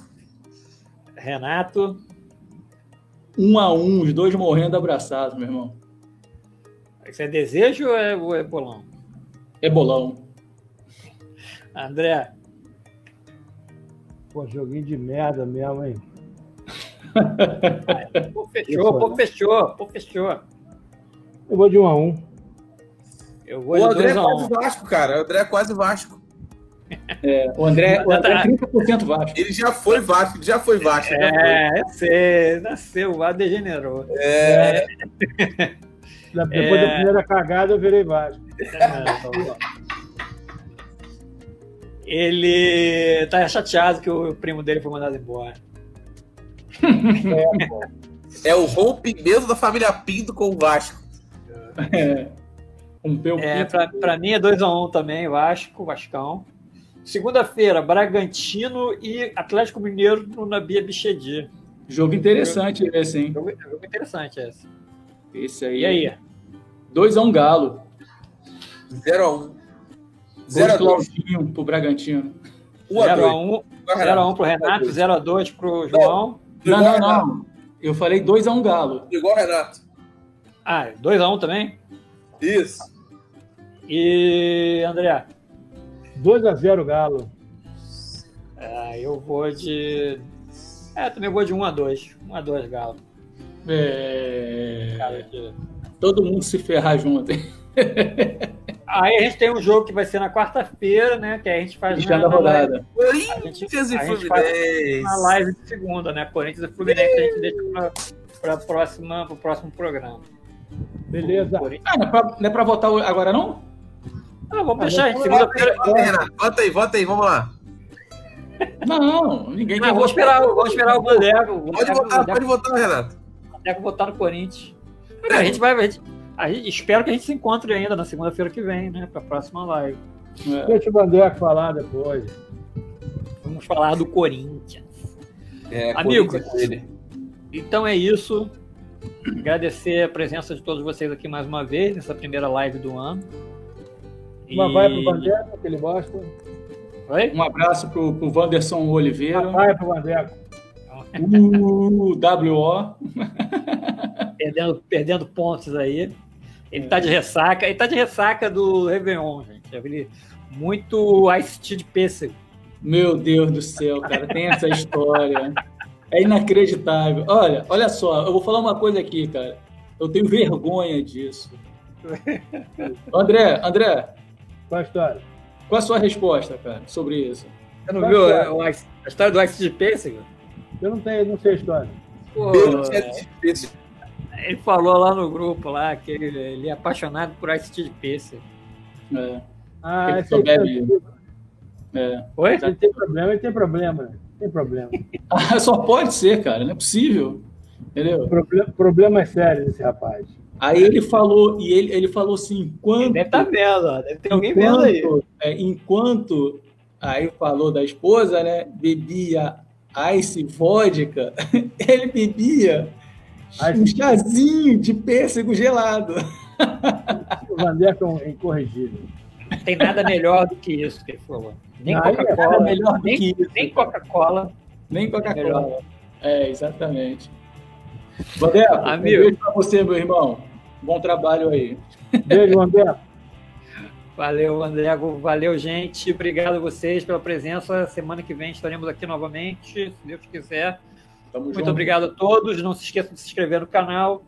S1: Renato,
S2: 1x1, os dois morrendo abraçados, meu irmão.
S1: isso é desejo ou é, ou é bolão?
S2: É bolão.
S1: André,
S3: Pô, joguinho de merda mesmo, hein? *laughs*
S1: pô, fechou, pô, fechou, pô, fechou.
S3: Eu vou de 1x1.
S1: Eu
S4: O
S1: vou de
S4: André é
S1: 2 a
S4: quase
S1: 1
S4: Vasco, cara. O André é quase Vasco.
S2: É, o André, o André é 30% Vasco.
S4: Ele já foi Vasco, ele já foi Vasco. já foi.
S1: É, eu sei, nasceu, o degenerou.
S4: É,
S3: Depois
S1: É.
S3: da primeira cagada, eu virei Vasco.
S1: Ele tá chateado que o primo dele foi mandado embora.
S3: É,
S4: é o rompimento da família Pinto com o Vasco.
S2: É.
S1: O é, Para mim é 2x1 um também, Vasco, Vascão. Segunda-feira, Bragantino e Atlético Mineiro no Nabia Bichedi.
S2: Jogo interessante jogo, esse, hein?
S1: Jogo, jogo interessante esse.
S2: Esse aí. E aí? 2x1 um Galo.
S4: 0x1.
S2: 0x2 pro Bragantino.
S1: 0x1 0x1 pro Renato, 0x2 pro João.
S2: Não, não, não. Eu falei 2x1 um Galo.
S4: Igual Renato.
S1: Ah, 2x1 também?
S4: Isso.
S1: E André?
S3: 2x0 Galo.
S1: Ah, eu vou de. É, também vou de 1x2. 1x2 Galo.
S2: É... Cara, de... Todo mundo se ferrar junto. *laughs*
S1: Aí a gente tem um jogo que vai ser na quarta-feira, né? Que a gente faz
S2: na, na rodada.
S4: Corinthians e Fluminense.
S1: Na live de segunda, né? Corinthians e Fluminense a gente deixa para próxima, o próximo programa.
S3: Beleza.
S2: Ah, não é não é pra votar agora, não?
S1: Ah, vamos ah, deixar. Segunda-feira.
S4: Vota aí, vota aí, vamos lá.
S2: Não, ninguém
S1: quer. Vamos esperar, vamos esperar o Bandeco.
S4: Pode votar, pode votar, Renato.
S1: Bandeco votar no Corinthians. É. A gente vai. A gente, a gente, espero que a gente se encontre ainda na segunda-feira que vem, né? Para a próxima live.
S3: É. Deixa o Bandeco falar depois.
S1: Vamos falar do Corinthians. É, Amigos, então é isso. Agradecer a presença de todos vocês aqui mais uma vez, nessa primeira live do ano.
S3: Uma e... vai pro Bandeco, que ele gosta.
S2: Oi? Um abraço pro, pro Wanderson Oliveira. Uma
S3: vai pro Bandeco.
S2: Uh, WO.
S1: perdendo, perdendo pontos aí. Ele tá de ressaca. Ele tá de ressaca do Réveillon, gente. Ele muito Ice Tea de pêssego.
S2: Meu Deus do céu, cara. Tem essa história. É inacreditável. Olha, olha só. Eu vou falar uma coisa aqui, cara. Eu tenho vergonha disso. André, André.
S3: Qual a história?
S2: Qual a sua resposta, cara, sobre isso?
S1: Você não Qual viu a, a, história do Ice de pêssego?
S3: Eu não tenho, não sei a história. Pô,
S1: ele falou lá no grupo lá que ele, ele é apaixonado por Ice de pêssego.
S2: É. Ah, ele só bebe.
S3: É. Oi? Ele tem problema, ele tem problema. Tem problema.
S2: ah, *laughs* só pode ser, cara. Não é possível. Entendeu?
S3: Problema, problema é sério desse rapaz.
S2: Aí ele falou, e ele, ele falou assim, enquanto...
S1: Deve estar tá vendo, ó. deve ter alguém enquanto, vendo aí.
S2: É, enquanto, aí falou da esposa, né, bebia ice vodka, *laughs* ele bebia ice. um chazinho de pêssego gelado.
S3: O Vandeco é incorrigível.
S1: Tem nada melhor do que isso que ele falou. Nem Coca-Cola. É melhor nem, que isso. Nem Coca-Cola.
S2: Nem Coca-Cola. É, exatamente. Vandeco, Amigo. um beijo pra você, meu irmão. Bom trabalho aí.
S3: Beijo, André.
S1: Valeu, André. Valeu, gente. Obrigado a vocês pela presença. Semana que vem estaremos aqui novamente, se Deus quiser. Tamo Muito junto. obrigado a todos. Não se esqueçam de se inscrever no canal.